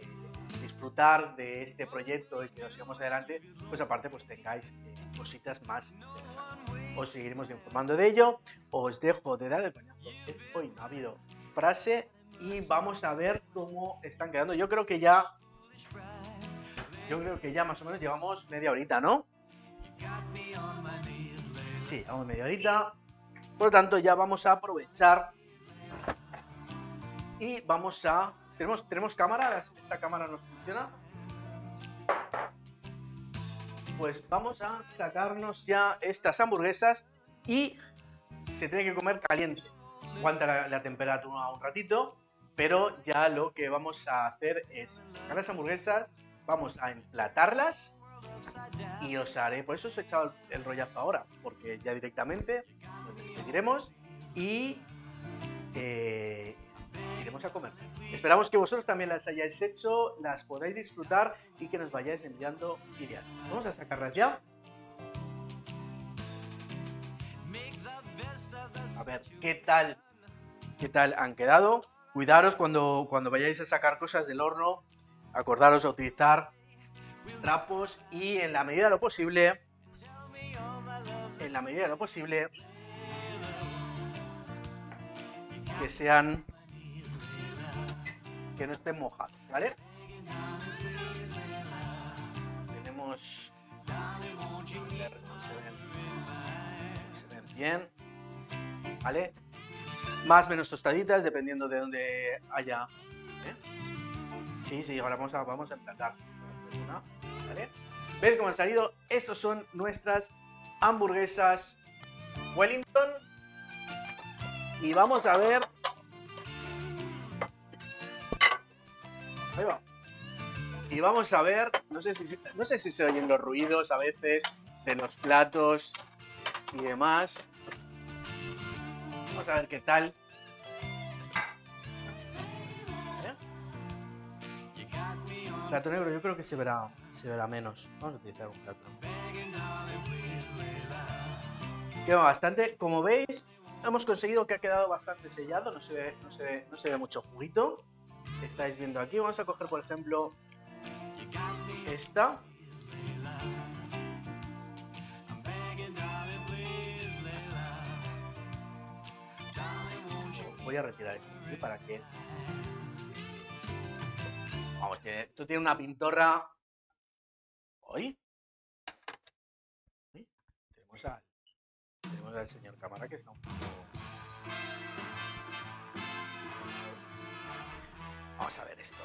disfrutar de este proyecto y que lo sigamos adelante pues aparte pues tengáis eh, cositas más interesantes os seguiremos informando de ello os dejo de dar el coñazo hoy no ha habido frase y vamos a ver cómo están quedando yo creo que ya yo creo que ya más o menos llevamos media horita ¿no? Sí, vamos media horita. Por lo tanto, ya vamos a aprovechar y vamos a... ¿Tenemos, tenemos cámara? ¿Esta cámara nos funciona? Pues vamos a sacarnos ya estas hamburguesas y se tiene que comer caliente. Aguanta la, la temperatura un ratito, pero ya lo que vamos a hacer es sacar las hamburguesas, vamos a emplatarlas y os haré, por eso os he echado el, rollazo ahora, porque ya directamente nos despediremos y eh, iremos a comer. Esperamos que vosotros también las hayáis hecho, las podáis disfrutar y que nos vayáis enviando ideas. Vamos a sacarlas ya. A ver, ¿qué tal? ¿Qué tal han quedado? Cuidaros cuando, cuando vayáis a sacar cosas del horno, acordaros a utilizar trapos y en la medida de lo posible, en la medida de lo posible, que sean, que no estén mojados, ¿vale? Tenemos, se ven, bien, ¿vale? Más menos tostaditas, dependiendo de donde haya. ¿eh? Sí, sí, ahora vamos a, vamos a emplatar. Una, ¿vale? ¿Ves cómo han salido? Estas son nuestras hamburguesas Wellington. Y vamos a ver. Ahí va. Y vamos a ver, no sé, si, no sé si se oyen los ruidos a veces de los platos y demás. Vamos a ver qué tal Plato negro yo creo que se verá, se verá menos. Vamos a utilizar un plato. Queda bastante. Como veis, hemos conseguido que ha quedado bastante sellado. No se ve, no se ve, no se ve mucho juguito. Estáis viendo aquí. Vamos a coger, por ejemplo, esta. Voy a retirar esto para que. Vamos, que esto tiene una pintorra. ¿Hoy? ¿Sí? Tenemos al, tenemos al señor cámara que está un poco. Vamos a ver esto.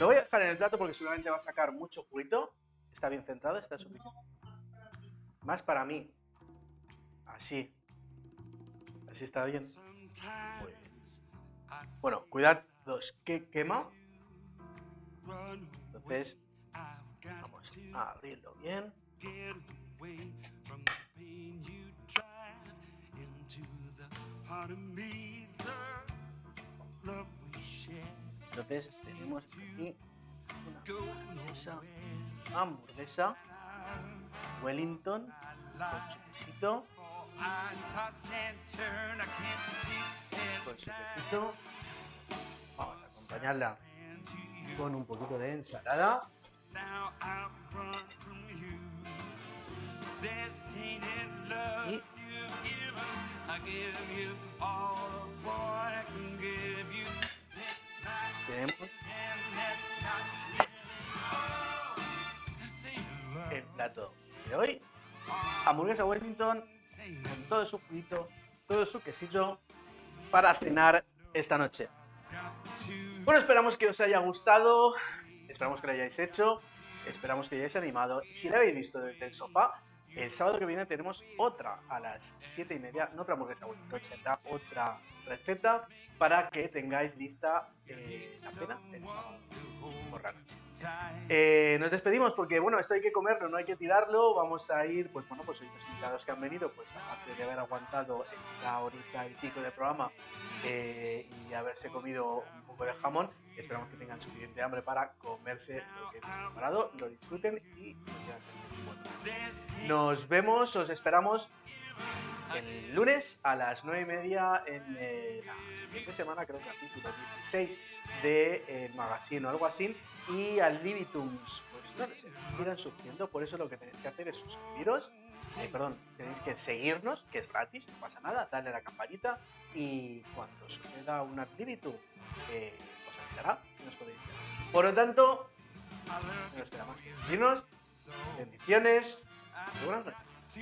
Lo voy a dejar en el plato porque seguramente va a sacar mucho juguito. Está bien centrado, está suficiente. Más para mí. Así. Así está bien. Bueno, cuidados que quema. Entonces, vamos a abrirlo bien. Entonces tenemos aquí una hamburguesa, hamburguesa Wellington con su con su. Vamos a acompañarla con un poquito de ensalada. Y tenemos el plato de hoy. Hamburguesa Wellington con todo su juguito, todo su quesito para cenar esta noche. Bueno, esperamos que os haya gustado, esperamos que lo hayáis hecho, esperamos que hayáis animado. Si lo habéis visto desde el sofá, el sábado que viene tenemos otra a las 7 y media, no otra hamburguesa será otra receta para que tengáis lista eh, la la noche. Eh, nos despedimos porque bueno, esto hay que comerlo, no hay que tirarlo. Vamos a ir, pues bueno, pues los invitados que han venido, pues aparte de haber aguantado esta horita y pico de programa eh, y haberse comido un poco de jamón, esperamos que tengan suficiente hambre para comerse lo que hemos preparado, lo disfruten y nos vemos, os esperamos el lunes a las 9 y media en eh, la siguiente semana, creo que capítulo 16 de El Magazine o algo así. Y al Libitums, pues no surgiendo. Por eso lo que tenéis que hacer es suscribiros. eh, perdón, tenéis que seguirnos, que es gratis, no pasa nada, darle a la campanita y cuando suceda un eh, os avisará y nos podéis ver. Por lo tanto, no esperamos. Bendiciones y buenas noches. to